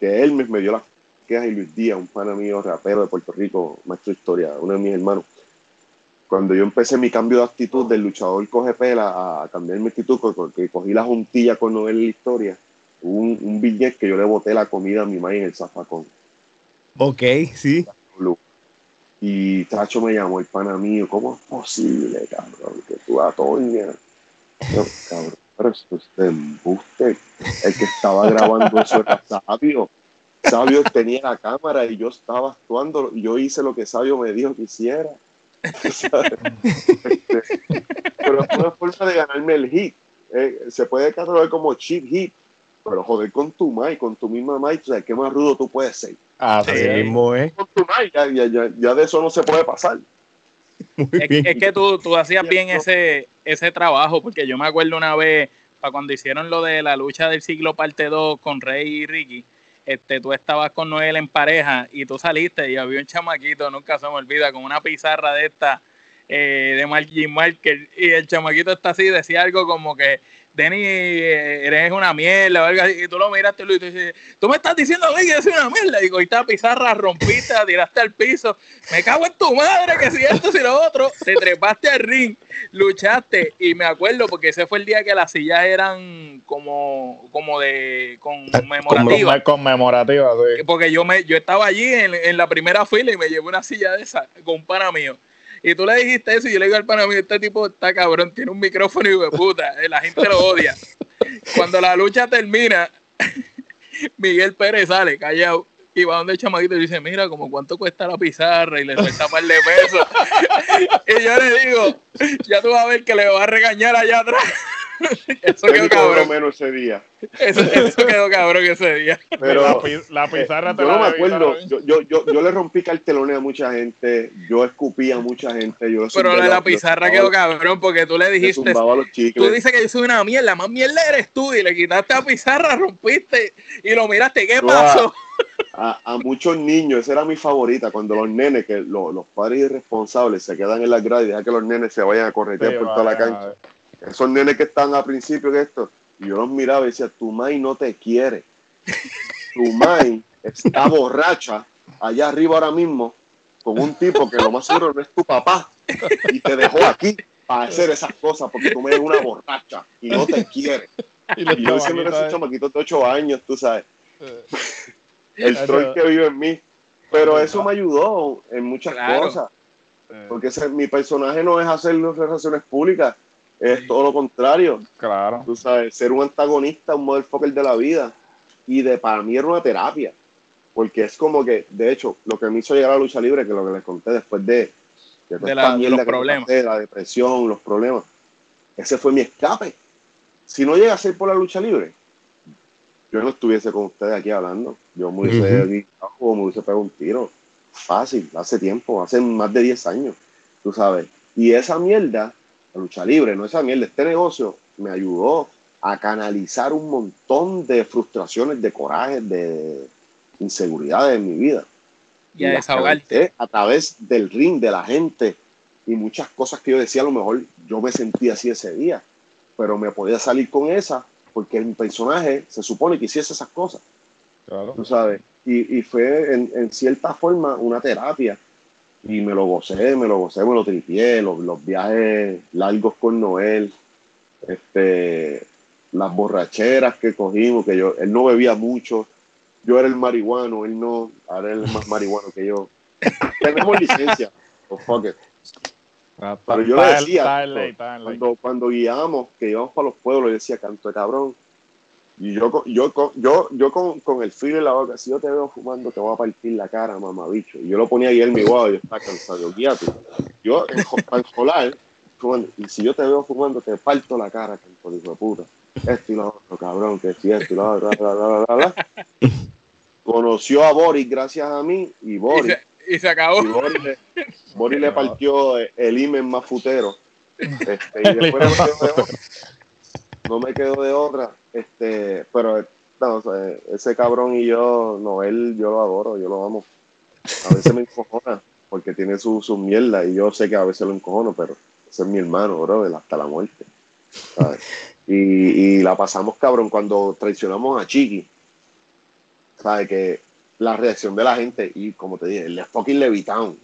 B: que él me, dio las quejas y Luis Díaz, un pana mío rapero de Puerto Rico, maestro de historia, uno de mis hermanos. Cuando yo empecé mi cambio de actitud del luchador coge pela a cambiar mi actitud, porque cogí la juntilla con Noel la historia, un, un billete que yo le boté la comida a mi madre en el zafacón.
C: Ok, sí.
B: Y Tacho me llamó el pana mío, ¿cómo es posible, cabrón, que tú a Toña? cabrón, pero esto es de embuste. El que estaba grabando eso era Sabio. Sabio tenía la cámara y yo estaba actuando, y yo hice lo que Sabio me dijo que hiciera. [laughs] Este, pero es una forma de ganarme el hit. Eh, se puede catalogar como cheap hit, pero joder con tu Mike, con tu misma Mike, o sea, ¿qué más rudo tú puedes ser?
C: Así mismo es.
B: Ya, ya, ya, de eso no se puede pasar.
D: Es, que tú, tú hacías bien ese, ese trabajo, porque yo me acuerdo una vez, para cuando hicieron lo de la lucha del siglo parte 2 con Rey y Ricky, este, tú estabas con Noel en pareja y tú saliste y había un chamaquito, nunca se me olvida, con una pizarra de esta eh, de Margin Marker y el chamaquito está así, decía algo como que Denny, eh, eres una mierda, o algo así, y tú lo miraste y dices, tú me estás diciendo a mí que eres una mierda, y cogiste la pizarra, rompiste, tiraste al piso, me cago en tu madre, que si esto, si lo otro, te trepaste al ring, luchaste, y me acuerdo porque ese fue el día que las sillas eran como, como de conmemorativas.
E: Conmemorativas, sí.
D: Porque yo, me, yo estaba allí en, en la primera fila y me llevé una silla de esa con un pana mío. Y tú le dijiste eso y yo le digo al pana mío, este tipo está cabrón, tiene un micrófono y de puta, eh, la gente lo odia. Cuando la lucha termina, [laughs] Miguel Pérez sale callado y va donde el chamaquito y dice, mira, como cuánto cuesta la pizarra y le suelta par de pesos. [laughs] y yo le digo, ya tú vas a ver que le va a regañar allá atrás.
B: Eso quedó cabrón. menos ese día.
D: Eso, quedó cabrón ese día.
B: Pero la, pizarra te yo no me acuerdo. Yo, yo, yo, yo, le rompí cartelones a mucha gente. Yo escupí a mucha gente. Yo
D: Pero la, la pizarra quedó cabrón porque tú le dijiste. Tú dices que yo soy una mierda. Más mierda eres tú. Y le quitaste la pizarra, rompiste y lo miraste. ¿Qué pasó? [laughs]
B: A, a, muchos niños, esa era mi favorita, cuando los nenes, que los padres irresponsables se quedan en la grada y dejan que los nenes se vayan a corretear por toda la cancha esos nenes que están a principio de esto, y yo los miraba y decía, tu mai no te quiere. Tu mai está borracha allá arriba ahora mismo con un tipo que lo más seguro no es tu papá y te dejó aquí para hacer esas cosas porque tú me eres una borracha y no te quiere. Y, yo siempre me he chamaquito de 8 años, tú sabes. Eh. El troll que vive en mí. Pero eso me ayudó en muchas cosas. Eh. Porque ese, mi personaje no es hacer relaciones públicas, es todo lo contrario.
E: Claro.
B: Tú sabes, ser un antagonista, un motherfucker de la vida. Y de para mí era una terapia. Porque es como que, de hecho, lo que me hizo llegar a la lucha libre, que lo que les conté después de,
D: de, la, los problemas.
B: la depresión, los problemas, ese fue mi escape. Si no llega a ser por la lucha libre, yo no estuviese con ustedes aquí hablando. Yo me hubiese, uh me hubiese pegado un tiro. Fácil, hace tiempo, hace más de 10 años, tú sabes. Y esa mierda lucha libre, no esa mierda, este negocio me ayudó a canalizar un montón de frustraciones, de corajes, de inseguridades en mi vida.
D: Y, a desahogarte.
B: A través del ring, de la gente y muchas cosas que yo decía, a lo mejor yo me sentía así ese día, pero me podía salir con esa porque mi personaje se supone que hiciese esas cosas. Claro. Tú sabes. Y, y fue en, en, cierta forma una terapia y me lo gocé, me lo gocé, me lo tripié, los, los viajes largos con Noel, este, las borracheras que cogimos, que yo, él no bebía mucho, yo era el marihuano, él no, ahora él es más marihuano que yo. [laughs] Tenemos licencia, oh, fuck Pero yo le decía, cuando, cuando guiábamos, que íbamos para los pueblos, yo decía, canto de cabrón. Y yo, yo, yo, yo con, con el filo en la boca, si yo te veo fumando, te voy a partir la cara, mamabicho. Y yo lo ponía ahí en mi guado, yo estaba cansado, yo, guíate. Yo, en, solar, fumando, y si yo te veo fumando, te parto la cara, canto de hijo de puta. Esto y lo otro, cabrón, que si esto y lo otro, bla, bla, bla, bla, Conoció a Boris gracias a mí, y Boris
D: y se acabó.
B: Boris, le partió el imen más futero. Este, y después [laughs] no me quedo de otra. Este, pero ese cabrón y yo, no, él yo lo adoro, yo lo amo. A veces me encojona porque tiene su, su mierda y yo sé que a veces lo encojono, pero ese es mi hermano, bro, hasta la muerte. Y, y, la pasamos cabrón cuando traicionamos a Chiqui. ¿Sabes? Que la reacción de la gente y como te dije, el fucking Levitown,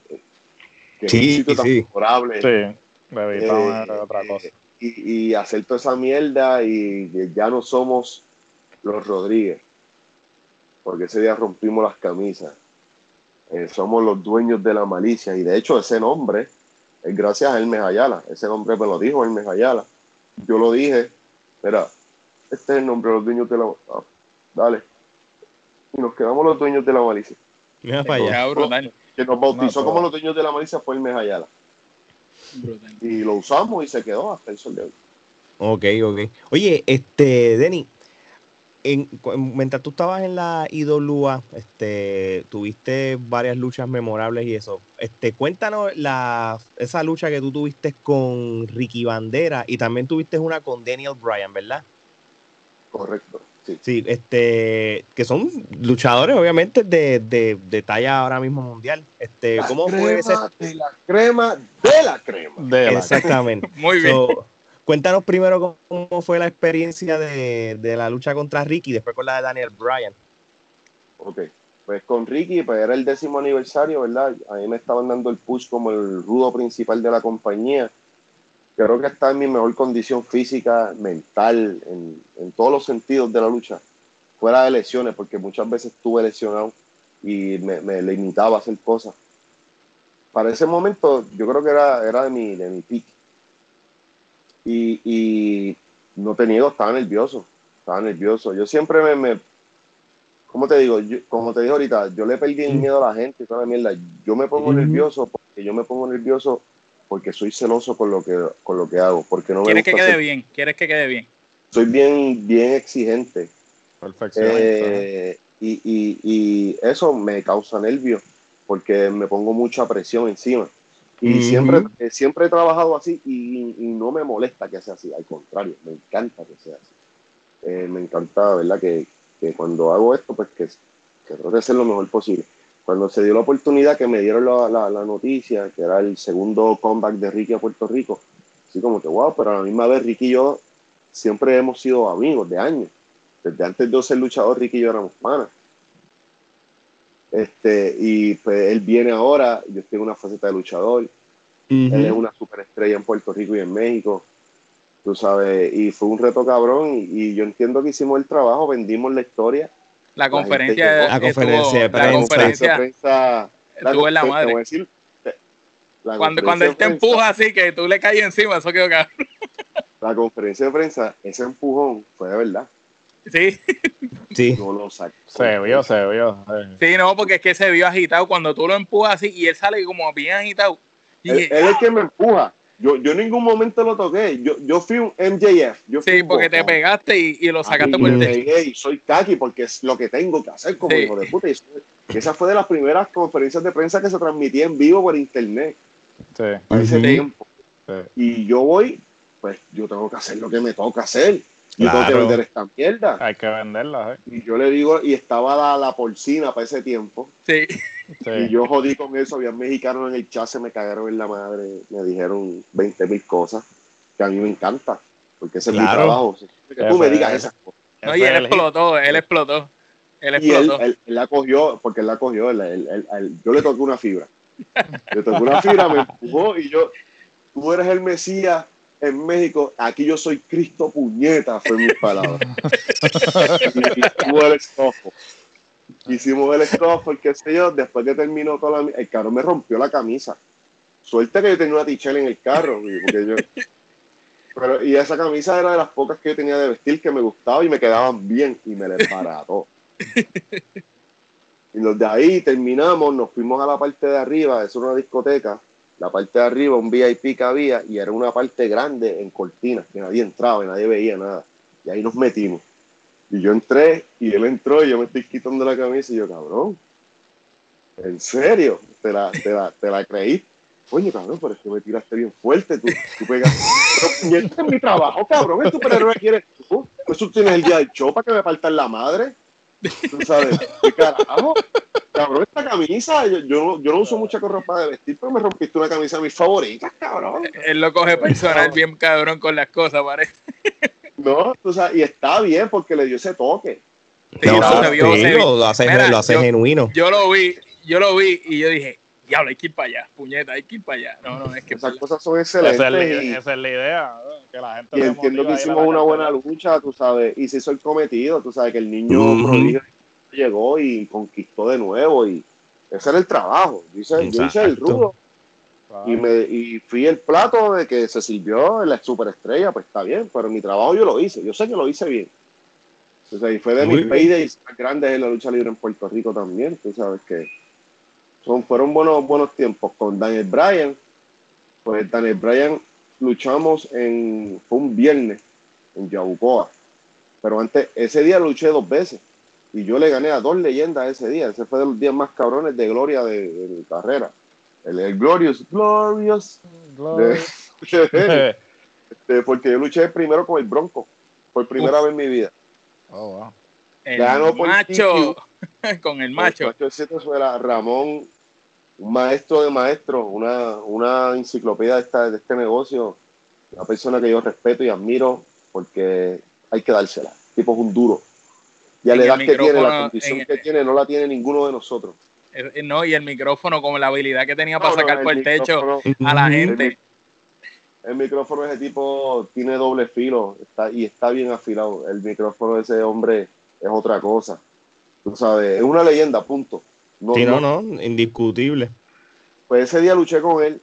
C: que sí, es un sitio tan
E: sí. favorable. Sí, Levitown
B: eh, era otra cosa. Y, y, hacer toda esa mierda y ya no somos los Rodríguez, porque ese día rompimos las camisas. Eh, somos los dueños de la malicia y de hecho ese nombre es gracias a Hermes Ayala. Ese nombre me lo dijo Hermes Ayala. Yo lo dije, espera, este es el nombre de los dueños de la... Ah, dale y nos quedamos los dueños de la malicia.
C: Mira para allá.
B: Que nos bautizó como los dueños de la malicia fue el Y lo usamos y se quedó hasta el sol de hoy.
C: Ok, ok. Oye, este, Denny, en, mientras tú estabas en la IWA, este, tuviste varias luchas memorables y eso. Este, cuéntanos la, esa lucha que tú tuviste con Ricky Bandera y también tuviste una con Daniel Bryan, ¿verdad?
B: Correcto.
C: Sí. este, que son luchadores, obviamente, de, de, talla ahora mismo mundial. Este, ¿Cómo fue ese?
B: De la crema, de la crema.
C: Exactamente. [laughs]
D: Muy bien.
C: cuéntanos primero cómo fue la experiencia de, la lucha contra Ricky y después con la de Daniel Bryan.
B: Ok, pues con Ricky, pues era el décimo aniversario, ¿verdad? A mí me estaban dando el push como el rudo principal de la compañía creo que está en mi mejor condición física, mental, en, en, todos los sentidos de la lucha, fuera de lesiones, porque muchas veces estuve lesionado y me, me limitaba a hacer cosas. Para ese momento, yo creo que era, era de mi, de mi pick. Y, y no te niego, estaba nervioso, estaba nervioso. Yo siempre me, me ¿cómo te digo? como te dije ahorita, yo le perdí el miedo a la gente toda la mierda. Yo me pongo nervioso porque yo me pongo nervioso porque soy celoso con lo que, con lo que hago. Porque no
D: ¿Quieres que quede bien? ¿Quieres que quede bien?
B: Soy bien, bien exigente. Eh, y, y, y, eso me causa nervios porque me pongo mucha presión encima. Y siempre, eh, siempre he trabajado así y, y, no me molesta que sea así. Al contrario, me encanta que sea así. Eh, me encanta, ¿verdad? Que, que, cuando hago esto, pues que, que trato de hacer lo mejor posible cuando se dio la oportunidad que me dieron la, la, noticia, que era el segundo comeback de Ricky a Puerto Rico, así como que, wow, pero a la misma vez Ricky y yo siempre hemos sido amigos de años. Desde antes de ser luchador, Ricky y yo éramos panas. Este, y pues él viene ahora, yo estoy en una faceta de luchador. Él es una superestrella en Puerto Rico y en México. Tú sabes, y fue un reto cabrón. y yo entiendo que hicimos el trabajo, vendimos la historia
D: la conferencia,
C: la, conferencia de prensa. La conferencia
D: estuvo en la madre. Decir, cuando cuando él te empuja así, que tú le caes encima, eso quedó cabrón.
B: La conferencia de prensa, ese empujón fue de verdad.
D: Sí.
C: Sí.
B: No lo saco.
E: Se vio, se vio.
D: Sí, no, porque es que se vio agitado. Cuando tú lo empujas así y él sale como bien agitado.
B: él, él es el que me empuja. Yo, yo en ningún momento lo toqué. Yo, yo fui un MJF. Yo
D: sí, porque te pegaste y, y lo sacaste por el
B: techo. Y soy kaki porque es lo que tengo que hacer como hijo de puta. Y esa fue de las primeras conferencias de prensa que se transmitía en vivo por internet.
E: Sí.
B: ese tiempo. Y yo voy, pues yo tengo que hacer lo que me toca hacer. Yo tengo que vender esta mierda.
E: Hay que venderla, ¿eh?
B: Y yo le digo, y estaba la, la porcina para ese tiempo.
D: Sí.
B: Y yo jodí con eso, había mexicanos en el chat, se me cagaron en la madre, me dijeron 20 mil cosas que a mí me encanta, porque ese es mi trabajo. Que tú me digas esas cosas.
D: No, y él explotó, él explotó. Él explotó.
B: Y él, la cogió, porque él la cogió, yo le toqué una fibra. Le toqué una fibra, me empujó y yo, tú eres el Mesías en México, aquí yo soy Cristo puñeta, fue mi palabra. [laughs] y, y tú eres ojo. Hicimos el stop porque sé yo, después que terminó toda la... El caro me rompió la camisa. suerte que yo tenía una tichela en el carro, porque yo, pero, y esa camisa era de las pocas que yo tenía de vestir que me gustaba y me quedaban bien y me la embarató. y los de ahí terminamos, nos fuimos a la parte de arriba, eso era una discoteca, la parte de arriba, un VIP que había y era una parte grande en cortinas, que nadie entraba y nadie veía nada. Y ahí nos metimos. Y yo entré y él entró y yo me estoy quitando la camisa y yo, cabrón, ¿en serio? ¿Te la, te la, te la creíste? Oye, cabrón, pero es que me tiraste bien fuerte. Tú, tú pegas. [laughs] Pero este es mi trabajo, cabrón. ¿El superhéroe quieres tú? Pues tú tienes el día del show para que me faltan la madre. ¿Tú sabes? ¿Qué carajo? Cabrón, esta camisa, yo, yo, yo, no uso mucha ropa de vestir, pero me rompiste una camisa de mis favoritas, cabrón.
D: Él lo coge personal bien cabrón con las cosas, parece.
B: No, tú sabes, y está bien porque le dio ese toque.
C: no, lo hace, lo hace genuino.
D: Yo lo vi, yo lo vi y yo dije, diablo, hay que ir para allá, puñeta, hay que ir para allá. No, no, es que
B: esas cosas son excelentes. Esa
E: es, la, idea, que la gente
B: Y entiendo que hicimos una buena lucha, tú sabes, y se hizo el cometido, tú sabes que el niño llegó y conquistó de nuevo y ese era el trabajo. Yo hice, yo hice el rudo y, me, y fui el plato de que se sirvió en la superestrella, pues está bien, pero mi trabajo yo lo hice, yo sé que lo hice bien. O sea, y fue de mis paydays más grandes en la lucha libre en Puerto Rico también, tú sabes que son, fueron buenos, buenos tiempos. Con Daniel Bryan, pues Daniel Bryan luchamos en, fue un viernes en Yabucoa, pero antes, ese día luché dos veces y yo le gané a dos leyendas ese día, ese fue de los días más cabrones de gloria de, mi carrera. El, Glorious, Glorious, [laughs] este, porque yo luché primero con el Bronco, por primera vez en mi vida.
D: Oh, wow. El macho, [laughs] con el macho. El
B: macho Ramón un maestro de maestros, una, una enciclopedia de, esta, de este negocio, una persona que yo respeto y admiro porque hay que dársela. El tipo es un duro. Y a la edad que tiene, la condición que tiene, no la tiene ninguno de nosotros.
D: No, y el micrófono, como la habilidad que tenía para sacar por el techo a la gente.
B: El, micrófono de ese tipo tiene doble filo está, y está bien afilado. El micrófono de ese hombre es otra cosa. Tú sabes, es una leyenda, punto.
C: No, sí, no, no, indiscutible.
B: Pues ese día luché con él.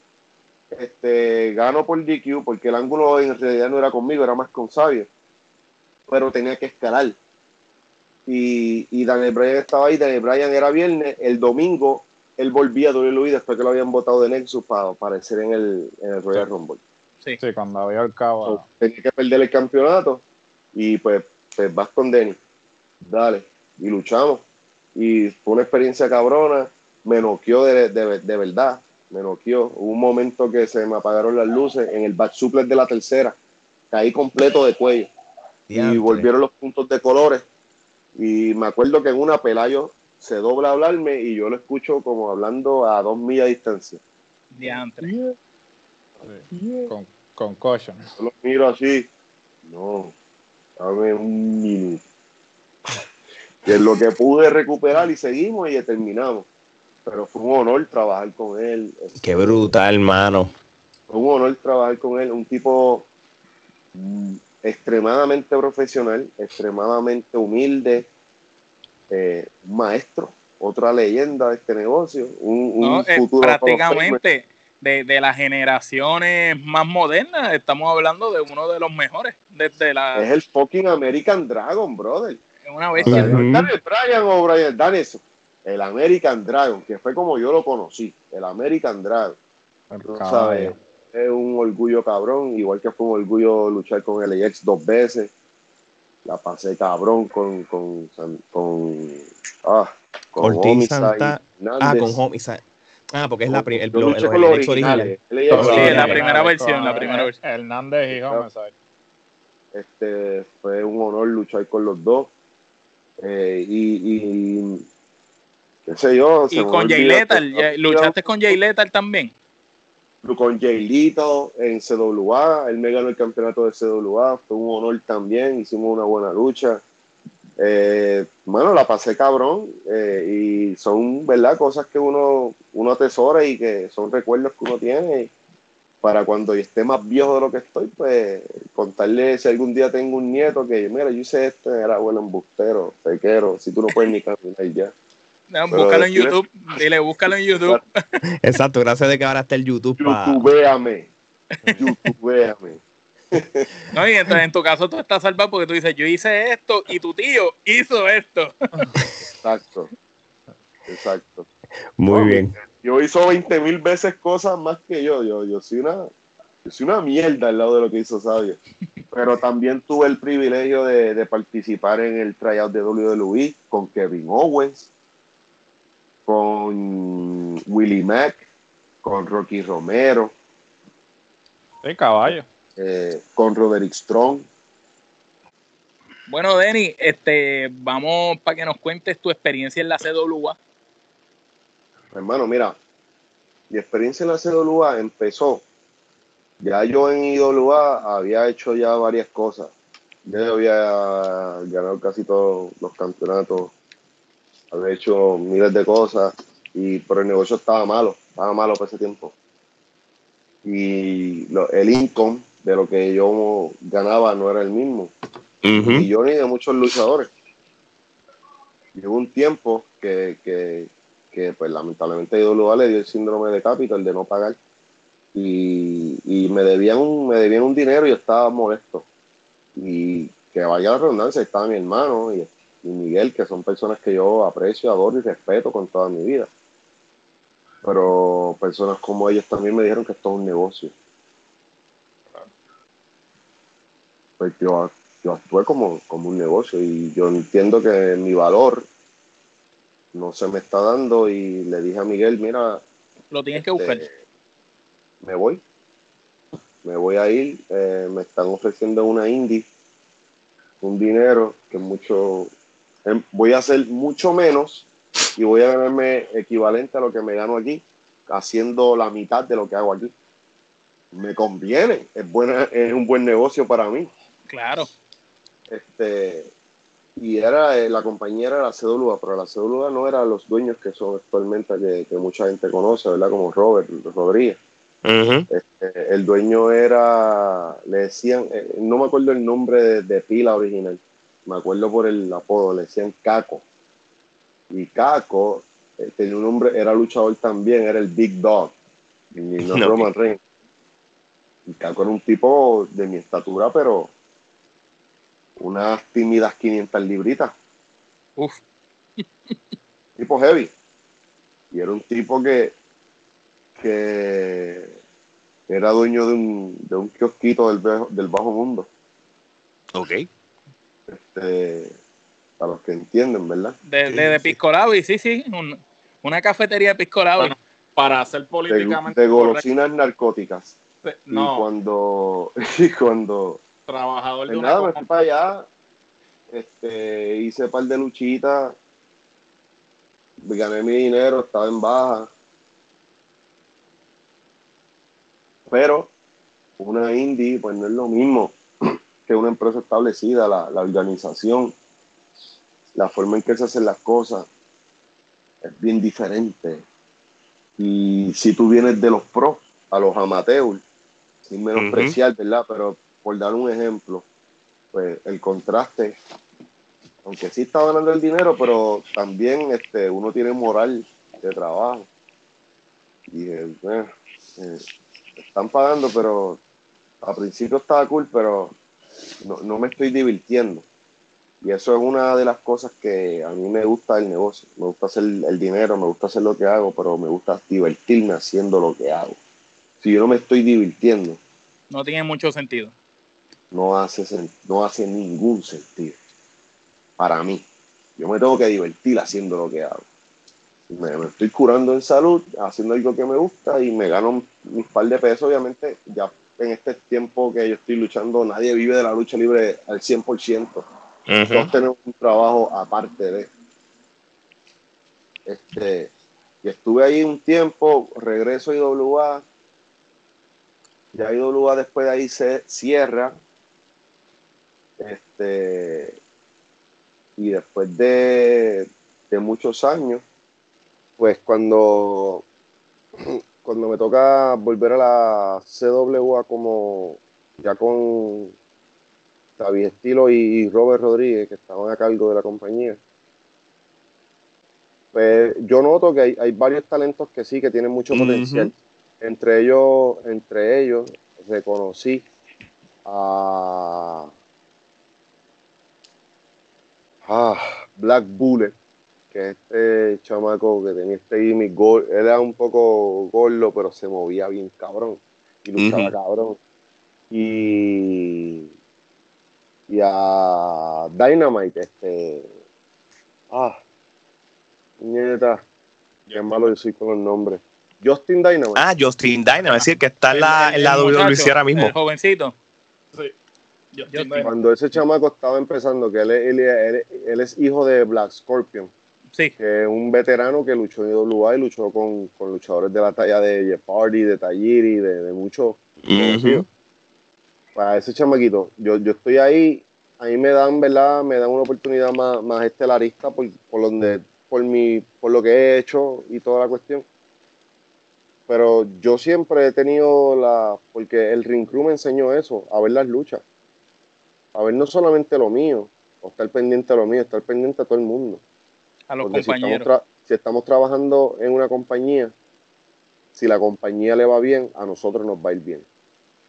B: Este, gano por DQ porque el ángulo en realidad no era conmigo, era más con Xavier. Pero tenía que escalar. Y, y Daniel Bryan estaba ahí. Daniel Bryan era viernes. El domingo él volvía a WWE después que lo habían votado de Nexus para aparecer en el, en el Royal Rumble.
E: Sí. sí, cuando había el cabo.
B: tenía que perder el campeonato. Y pues, pues vas con Denny. Dale. Y luchamos y fue una experiencia cabrona, me noqueó de, de, verdad, me noqueó. Hubo un momento que se me apagaron las luces en el back suplex de la tercera, caí completo de cuello y volvieron los puntos de colores. Y me acuerdo que en una Pelayo se dobla a hablarme y yo lo escucho como hablando a dos millas de distancia.
D: Diantre.
E: Con, con caution.
B: Yo lo miro así. No, dame un minuto que es lo que pude recuperar y seguimos y terminamos. Pero fue un honor trabajar con él.
C: Qué brutal, hermano.
B: Fue un honor trabajar con él, un tipo mm, extremadamente profesional, extremadamente humilde, eh, maestro, otra leyenda de este negocio, un,
D: eh, futuro prácticamente de, de, las generaciones más modernas, estamos hablando de uno de los mejores desde la
B: es el fucking American Dragon, brother
D: una bestia.
B: Daniel Bryan o Brian Danielson. El American Dragon, que fue como yo lo conocí. El American Dragon. sabes, es un orgullo cabrón, igual que fue un orgullo luchar con el LAX dos veces. La pasé cabrón con con con, ah,
C: con Homicide. Ah, con Homicide. Ah, porque es la el, el, el,
D: original. Sí, la primera versión, la primera versión.
E: Hernández y Homicide.
B: Este fue un honor luchar con los dos. Eh, y, y, qué sé yo.
D: Y con Jay Lethal, ¿luchaste con Jay Lethal también?
B: Con Jay Lethal en CWA, él me ganó el campeonato de CWA, fue un honor también, hicimos una buena lucha. Eh, bueno, la pasé cabrón eh, y son, ¿verdad? Cosas que uno, uno atesora y que son recuerdos que uno tiene para cuando esté más viejo de lo que estoy, pues contarle si algún día tengo un nieto que, mira, yo hice esto, era bueno embustero, pequero, si tú no puedes ni caminar ya.
D: búscalo en YouTube. Dile, búscalo en YouTube. [laughs]
C: Exacto, gracias de que ahora está el YouTube.
B: YouTubeame. YouTubeame. [laughs]
D: No, y entonces en tu caso tú estás salvado porque tú dices, yo hice esto y tu tío hizo esto.
B: Exacto. Exacto.
C: Muy bien.
B: Yo hizo 20 mil veces cosas más que yo. Yo, yo soy una yo una mierda al lado de lo que hizo Sabio. Pero también tuve el privilegio de, participar en el tryout de WWE con Kevin Owens, con Willie Mack, con Rocky Romero.
E: El caballo.
B: Eh, con Roderick Strong.
D: Bueno, Denny, este, vamos para que nos cuentes tu experiencia en la CWA.
B: Hermano, mira, mi experiencia en la CWA empezó ya yo en IWA había hecho ya varias cosas. Ya había ganado casi todos los campeonatos, había hecho miles de cosas, y, pero el negocio estaba malo, estaba malo por ese tiempo. Y el income de lo que yo ganaba no era el mismo. Y yo ni de muchos luchadores. Llegó un tiempo que, que, que pues lamentablemente IWA le dio el síndrome de capital de no pagar y, me debían un, me debían un dinero y yo estaba molesto. Y que vaya la redundancia, estaba mi hermano y, Miguel, que son personas que yo aprecio, adoro y respeto con toda mi vida. Pero personas como ellos también me dijeron que esto es un negocio. Pues yo, yo actué como, como un negocio y yo entiendo que mi valor no se me está dando y le dije a Miguel, mira...
D: Lo tienes que buscar. Este,
B: me voy. Me voy a ir. Eh, me están ofreciendo una indie, un dinero que mucho. Em, voy a hacer mucho menos y voy a ganarme equivalente a lo que me gano aquí, haciendo la mitad de lo que hago aquí. Me conviene, es, buena, es un buen negocio para mí.
D: Claro.
B: Este, y era eh, la compañía era la CWA, pero la CWA no era los dueños que son actualmente que, que mucha gente conoce, ¿verdad? Como Robert Rodríguez. Este, el dueño era, le decían, eh, no me acuerdo el nombre de, pila original, me acuerdo por el apodo, le decían Caco. Y Caco eh, tenía un nombre, era luchador también, era el Big Dog, y no, [laughs] Roman Reigns. Y Caco era un tipo de mi estatura, pero unas tímidas 500 libritas.
D: Uf. [laughs]
B: tipo heavy. Y era un tipo que que era dueño de un, de un kiosquito del, del bajo mundo.
C: Ok.
B: Este, a los que entienden, ¿verdad?
D: De, de, sí, sí, sí. una cafetería de Piscolabi.
E: para hacer políticamente.
B: De, golosinas narcóticas. no. Y cuando. [laughs] Y cuando
E: Trabajador de
B: pues nada, me fui para allá. Este, hice par de luchitas. Gané mi dinero, estaba en baja Pero una indie, pues no es lo mismo [clears throat] que una empresa establecida, la, organización, la forma en que se hacen las cosas es bien diferente. Y si tú vienes de los pros a los amateurs, sin menospreciar, ¿verdad? Pero por dar un ejemplo, pues el contraste, aunque sí está ganando el dinero, pero también este, uno tiene moral de trabajo. Y eh, eh están pagando, pero al principio estaba cool, pero no, me estoy divirtiendo. Y eso es una de las cosas que a mí me gusta del negocio. Me gusta hacer el dinero, me gusta hacer lo que hago, pero me gusta divertirme haciendo lo que hago. Si yo no me estoy divirtiendo.
D: No tiene mucho sentido.
B: No hace, no hace ningún sentido. Para mí. Yo me tengo que divertir haciendo lo que hago me, estoy curando en salud, haciendo algo que me gusta y me gano mis par de pesos, obviamente, ya en este tiempo que yo estoy luchando, nadie vive de la lucha libre al 100%. Todos tenemos un trabajo aparte de. Este, y estuve ahí un tiempo, regreso a IWA. Ya IWA después de ahí se cierra. Este, y después de, de muchos años, pues cuando, [clears throat] cuando me toca volver a la CWA como ya con David Estilo y Robert Rodríguez, que estaban a cargo de la compañía, pues, yo noto que hay, varios talentos que sí, que tienen mucho potencial. Entre ellos, entre ellos, reconocí a, Black Bullet, que este chamaco que tenía este gimmick, él era un poco gordo, pero se movía bien cabrón y luchaba cabrón. Y, y a Dynamite, este, ah, nieta, qué malo yo soy con los nombres. Justin Dynamite.
C: Ah, Justin Dynamite, es decir, que está en la, en la WWC ahora mismo.
D: El jovencito.
B: Sí. Cuando ese chamaco estaba empezando, que él, él, él, es hijo de Black Scorpion.
D: Sí.
B: Que es un veterano que luchó en IWA y luchó con, con luchadores de la talla de Jeff Hardy, de Tajiri, de, de muchos Para ese chamaquito, yo, yo estoy ahí, ahí me dan, ¿verdad? Me dan una oportunidad más, más estelarista por, por, donde, por, mi, por lo que he hecho y toda la cuestión pero yo siempre he tenido la, porque el Ring Crew me enseñó eso, a ver las luchas, a ver no solamente lo mío, o estar pendiente de lo mío, estar pendiente a todo el mundo.
D: A los compañeros.
B: Si estamos, trabajando en una compañía, si la compañía le va bien, a nosotros nos va a ir bien.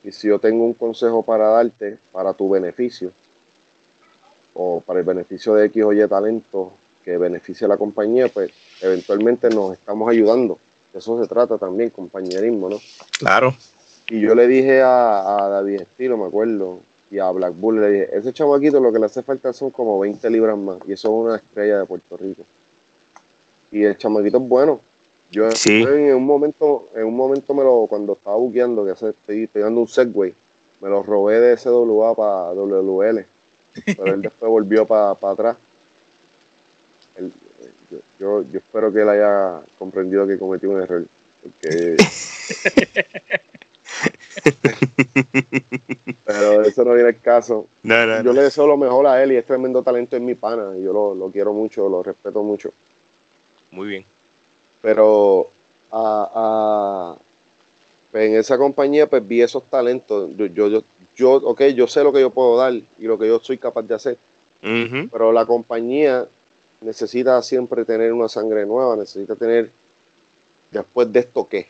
B: Y si yo tengo un consejo para darte, para tu beneficio, o para el beneficio de X o Y talento que beneficie a la compañía, pues eventualmente nos estamos ayudando eso se trata también, compañerismo, ¿no?
C: Claro.
B: Y yo le dije a, David Estilo, me acuerdo, y a Black Bull, le dije, ese chamaquito lo que le hace falta son como 20 libras más, y eso es una estrella de Puerto Rico. Y el chamaquito es bueno. Yo en un momento, en un momento me lo, cuando estaba buqueando, que estoy, estoy dando un segway, me lo robé de SWA para WL. Pero él después [laughs] volvió para atrás. Yo, yo espero que él haya comprendido que cometió un error. [laughs] Pero eso no viene el caso. yo le deseo lo mejor a él y es tremendo talento en mi pana. Y yo lo, quiero mucho, lo respeto mucho.
C: Muy bien.
B: Pero a, pues en esa compañía pues vi esos talentos. Yo, yo, yo, ok, yo sé lo que yo puedo dar y lo que yo soy capaz de hacer. Pero la compañía necesita siempre tener una sangre nueva, necesita tener después de esto qué.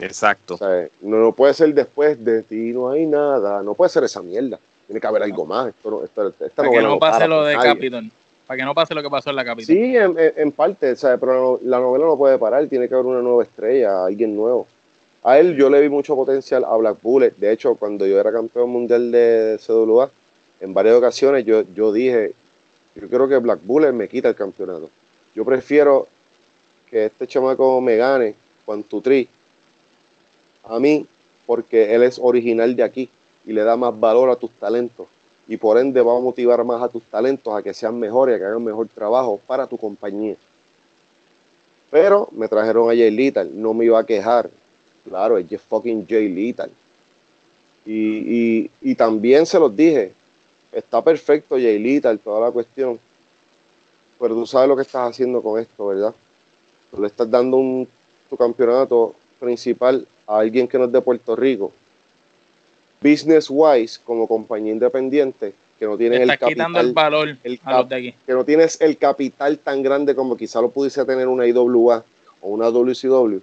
C: Exacto.
B: no, puede ser después de ti, no hay nada, no puede ser esa mierda. Tiene que haber algo más. Esto,
D: para que no pase lo de Capitol. Para que no pase lo que pasó en la Capitol.
B: Sí, en, parte, pero la novela no puede parar, tiene que haber una nueva estrella, alguien nuevo. A él yo le vi mucho potencial a Black Bullet. De hecho, cuando yo era campeón mundial de CWA, en varias ocasiones yo, yo dije, yo creo que Black Bullet me quita el campeonato. Yo prefiero que este chamaco me gane Juan Tutri a mí porque él es original de aquí y le da más valor a tus talentos y por ende va a motivar más a tus talentos a que sean mejores, a que hagan mejor trabajo para tu compañía. Pero me trajeron a Jay Lethal, no me iba a quejar. Claro, es fucking Jay Lethal. Y, y también se los dije, está perfecto, Yailita, toda la cuestión. Pero tú sabes lo que estás haciendo con esto, ¿verdad? Tú le estás dando un, tu campeonato principal a alguien que no es de Puerto Rico. Business wise, como compañía independiente, que no tiene el
D: capital. el valor
B: el Que no tienes el capital tan grande como quizá lo pudiese tener una IWA o una WCW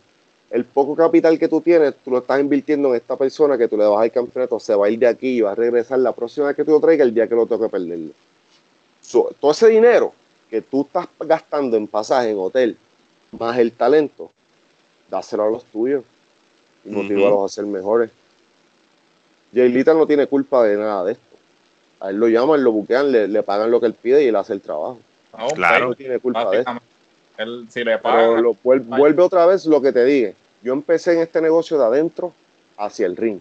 B: el poco capital que tú tienes, tú lo estás invirtiendo en esta persona que tú le vas al campeonato, se va a ir de aquí y va a regresar la próxima vez que tú lo traigas el día que lo toque perderlo. todo ese dinero que tú estás gastando en pasaje, en hotel, más el talento, dáselo a los tuyos y motívalos a ser mejores. Jaylita no tiene culpa de nada de esto. A él lo llaman, lo buquean, le, pagan lo que él pide y él hace el trabajo.
C: claro.
B: No tiene culpa de esto. Pero vuelve otra vez lo que te dije yo empecé en este negocio de adentro hacia el ring,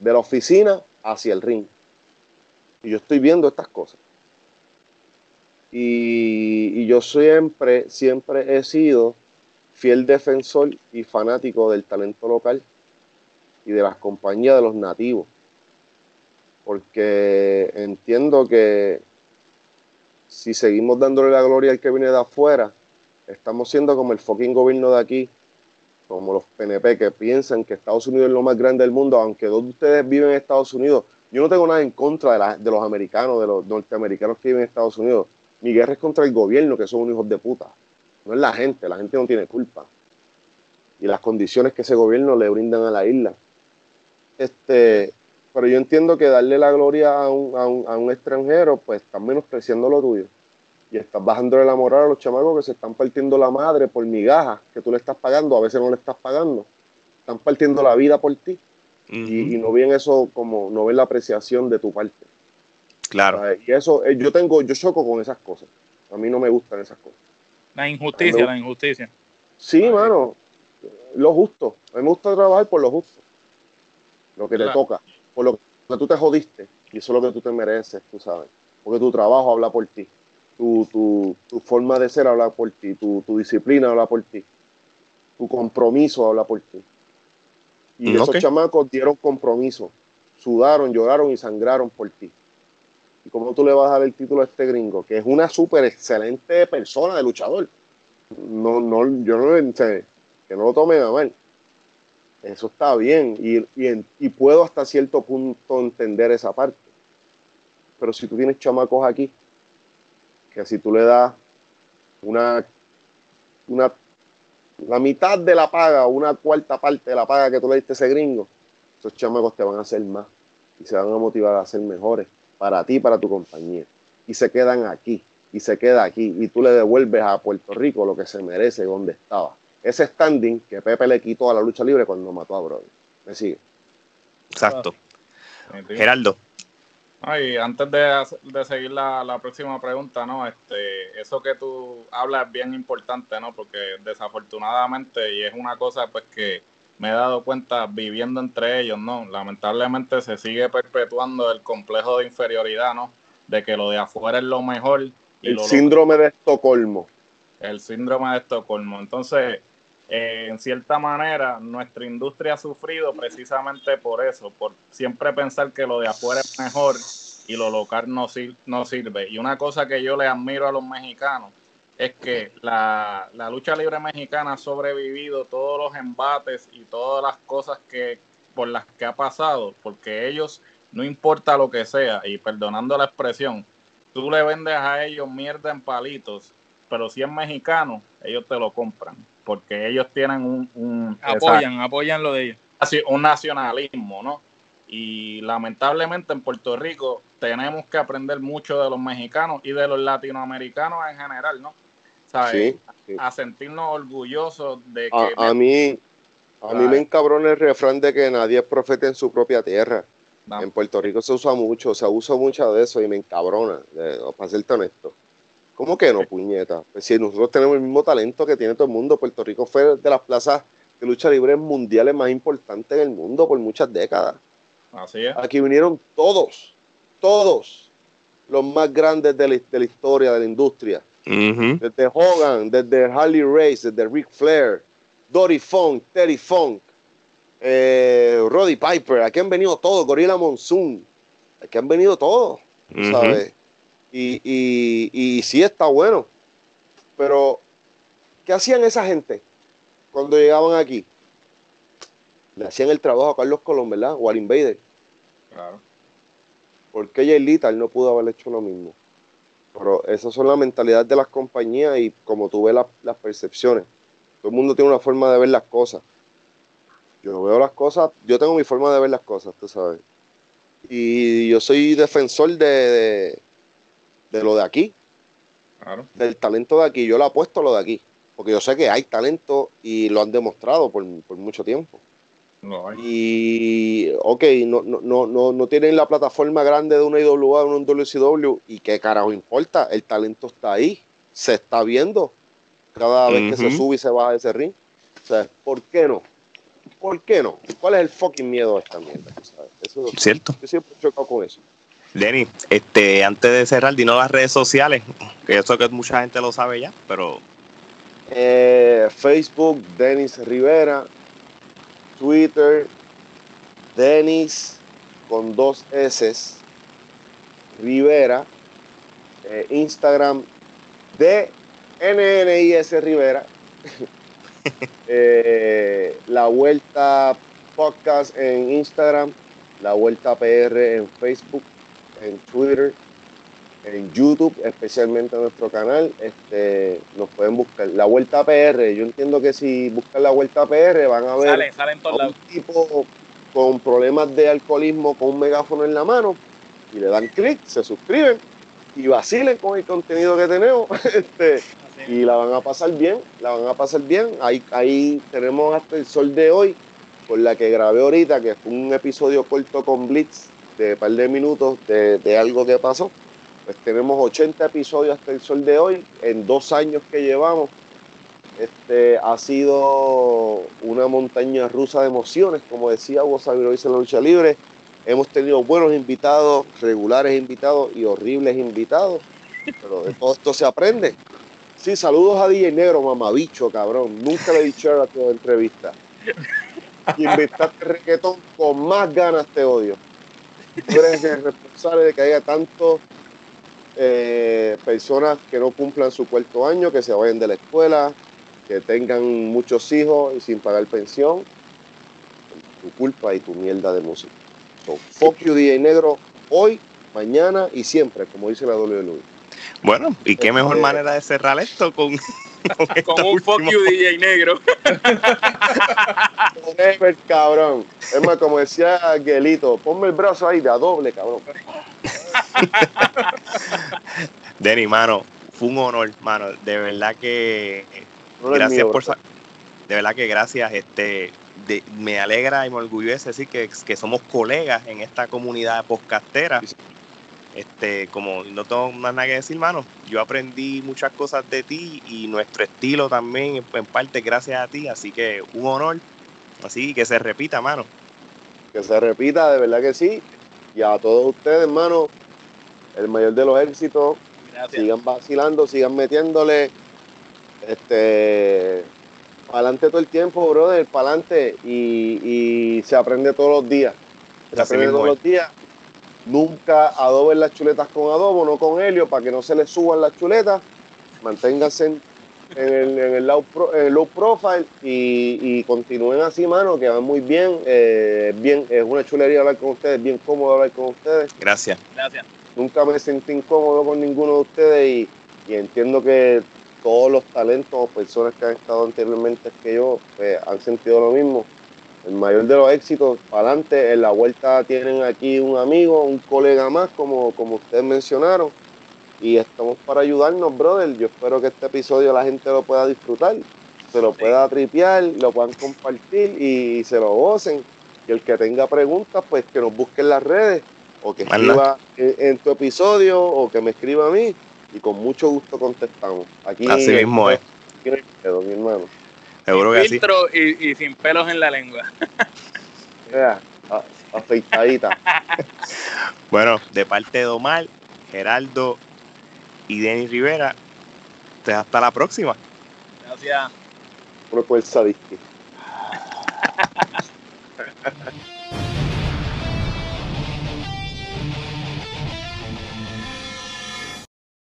B: de la oficina hacia el ring. Y yo estoy viendo estas cosas. Y, yo siempre, siempre he sido fiel defensor y fanático del talento local y de las compañías de los nativos. Porque entiendo que si seguimos dándole la gloria al que viene de afuera, estamos siendo como el fucking gobierno de aquí, como los PNP que piensan que Estados Unidos es lo más grande del mundo, aunque dos de ustedes viven en Estados Unidos, yo no tengo nada en contra de, los americanos, de los norteamericanos que viven en Estados Unidos. Mi guerra es contra el gobierno, que son unos hijos de puta. no es la gente, la gente no tiene culpa. Y las condiciones que ese gobierno le brindan a la isla. Este, pero yo entiendo que darle la gloria a un, a un, a un extranjero, pues estás menospreciando lo tuyo. Y estás bajándole la moral a los chamacos que se están partiendo la madre por migajas que tú le estás pagando, a veces no le estás pagando. Están partiendo la vida por ti. y, y, no ven eso como, no ven la apreciación de tu parte.
C: Claro.
B: Y eso, eh, yo tengo, yo choco con esas cosas. A mí no me gustan esas cosas.
D: La injusticia, la injusticia.
B: Sí, mano. Lo justo. A mí me gusta trabajar por lo justo. Lo que te toca. Por lo que tú te jodiste. Y eso es lo que tú te mereces, tú sabes. Porque tu trabajo habla por ti. Tu, tu, tu forma de ser habla por ti. Tu, tu, disciplina habla por ti. Tu compromiso habla por ti. Y mm, esos chamacos dieron compromiso. Sudaron, lloraron y sangraron por ti. ¿Y cómo tú le vas a dar el título a este gringo? Que es una súper excelente persona de luchador. No, no, yo no que no lo tomen a mal. Eso está bien y, y, y, puedo hasta cierto punto entender esa parte. Pero si tú tienes chamacos aquí, que si tú le das una, una, la mitad de la paga, una cuarta parte de la paga que tú le diste a ese gringo, esos chamacos te van a hacer más y se van a motivar a ser mejores para ti, para tu compañía. Y se quedan aquí, y se queda aquí, y tú le devuelves a Puerto Rico lo que se merece donde estaba. Ese standing que Pepe le quitó a la lucha libre cuando mató a Brody. ¿Me sigue?
C: Exacto. Geraldo.
E: Ay, antes de, de seguir la, la, próxima pregunta, ¿no? Este, eso que tú hablas es bien importante, ¿no? Porque desafortunadamente, y es una cosa pues que me he dado cuenta viviendo entre ellos, ¿no? Lamentablemente se sigue perpetuando el complejo de inferioridad, ¿no? De que lo de afuera es lo mejor.
B: Y el síndrome de Estocolmo.
E: El síndrome de Estocolmo. Entonces, eh, en cierta manera, nuestra industria ha sufrido precisamente por eso, por siempre pensar que lo de afuera es mejor y lo local no, no sirve. Y una cosa que yo le admiro a los mexicanos es que la, lucha libre mexicana ha sobrevivido todos los embates y todas las cosas que por las que ha pasado, porque ellos, no importa lo que sea, y perdonando la expresión, tú le vendes a ellos mierda en palitos, pero si es mexicano, ellos te lo compran, porque ellos tienen un...
D: apoyan, apoyan lo de ellos.
E: Así, un nacionalismo, ¿no? Y lamentablemente en Puerto Rico tenemos que aprender mucho de los mexicanos y de los latinoamericanos en general, ¿no? A sentirnos orgullosos de
B: que... A, mí, a mí me encabrona el refrán de que nadie es profeta en su propia tierra. En Puerto Rico se usa mucho, se usa mucho de eso y me encabrona, para serte honesto. ¿Cómo que no, puñeta? Pues si nosotros tenemos el mismo talento que tiene todo el mundo, Puerto Rico fue de las plazas de lucha libre mundiales más importantes del mundo por muchas décadas.
E: Así es.
B: Aquí vinieron todos, todos los más grandes de la, de la historia de la industria desde Hogan, desde Harley Race, desde Ric Flair, Dory Funk, Terry Funk, eh, Roddy Piper, aquí han venido todos, Gorilla Monsoon, aquí han venido todos, ¿sabes? Y, y, y sí está bueno, pero ¿qué hacían esa gente cuando llegaban aquí? Le hacían el trabajo a Carlos Colón, ¿verdad? O al Invader.
E: Claro.
B: ¿Por qué Jay Little no pudo haber hecho lo mismo? Pero esas son las mentalidades de las compañías y como tú ves las percepciones. Todo el mundo tiene una forma de ver las cosas. Yo veo las cosas, yo tengo mi forma de ver las cosas, tú sabes. Y yo soy defensor de, de, lo de aquí.
E: Claro.
B: Del talento de aquí. Yo lo apuesto a lo de aquí. Porque yo sé que hay talento y lo han demostrado por, por mucho tiempo. Y, ok, no, no, no, no tienen la plataforma grande de una IWA, de un WCW, y qué carajo importa, el talento está ahí, se está viendo cada vez que se sube y se baja de ese ring. O sea, ¿por qué no? ¿Por qué no? ¿Cuál es el fucking miedo de esta mierda?
C: Eso, Cierto.
B: Yo siempre he chocado con eso.
C: Denny, este, antes de cerrar, dinos las redes sociales, que eso que mucha gente lo sabe ya, pero...
B: Eh, Facebook, Denis Rivera, Twitter, Denis con dos S, Rivera, eh, Instagram de NNIS Rivera, [laughs] eh, la Vuelta Podcast en Instagram, la Vuelta PR en Facebook, en Twitter, en YouTube, especialmente en nuestro canal. Este, nos pueden buscar la Vuelta PR. Yo entiendo que si buscan la Vuelta PR van a ver
D: un
B: tipo con problemas de alcoholismo con un megáfono en la mano y le dan clic, se suscriben y vacilen con el contenido que tenemos. [laughs] este, y la van a pasar bien, la van a pasar bien. Ahí, ahí tenemos hasta el sol de hoy, por la que grabé ahorita, que fue un episodio corto con Blitz de par de minutos de, de algo que pasó. Pues tenemos 80 episodios hasta el sol de hoy, en dos años que llevamos. Este, ha sido una montaña rusa de emociones, como decía dice en la lucha libre. Hemos tenido buenos invitados, regulares invitados y horribles invitados, pero de todo esto se aprende. Sí, saludos a DJ Negro, mamabicho, cabrón. Nunca le he dicho a tu entrevista. Inventaste reggaetón con más ganas, te odio. Tú eres el responsable de que haya tantos eh, personas que no cumplan su cuarto año, que se vayan de la escuela, que tengan muchos hijos y sin pagar pensión. Tu culpa y tu mierda de música. So, fuck you, DJ Negro, hoy, mañana y siempre, como dice la WWE.
C: Bueno, y qué mejor este, manera de cerrar esto con, [laughs]
D: con, un fuck you, DJ Negro. [laughs]
B: cabrón. Es más, como decía Guelito, ponme el brazo ahí de a doble, cabrón. [laughs]
C: Denny, mano, fue un honor, mano. De verdad que gracias por de verdad que gracias. Este, me alegra y me orgullece decir que, que somos colegas en esta comunidad podcastera. Este, como no tengo más nada que decir, mano, yo aprendí muchas cosas de ti y nuestro estilo también, en parte gracias a ti, así que un honor, así que se repita, mano.
B: Que se repita, de verdad que sí, y a todos ustedes, hermano, el mayor de los éxitos, sigan vacilando, sigan metiéndole, este, para adelante todo el tiempo, brother, para adelante, y, se aprende todos los días, se aprende todos los días Nunca adoben las chuletas con adobo, no con helio, para que no se les suban las chuletas. Manténganse en, el, low, profile y, continúen así, mano, que van muy bien. Eh, bien. Es una chulería hablar con ustedes, bien cómodo hablar con ustedes.
C: Gracias.
D: Gracias.
B: Nunca me sentí incómodo con ninguno de ustedes y, y entiendo que todos los talentos o personas que han estado anteriormente que yo pues, han sentido lo mismo el mayor de los éxitos para adelante. En la vuelta tienen aquí un amigo, un colega más, como, como ustedes mencionaron. Y estamos para ayudarnos, brother. Yo espero que este episodio la gente lo pueda disfrutar, se lo pueda tripear, lo puedan compartir y se lo gocen. Y el que tenga preguntas, pues que nos busque en las redes o que escriba en, tu episodio o que me escriba a mí y con mucho gusto contestamos. Aquí
C: Así mismo es.
B: mi hermano.
D: Seguro sin filtro y, sin pelos en la lengua. [laughs]
B: afeitadita. [laughs]
C: bueno, de parte de Omar, Geraldo y Denis Rivera, hasta la próxima.
D: Gracias.
B: Por el [laughs]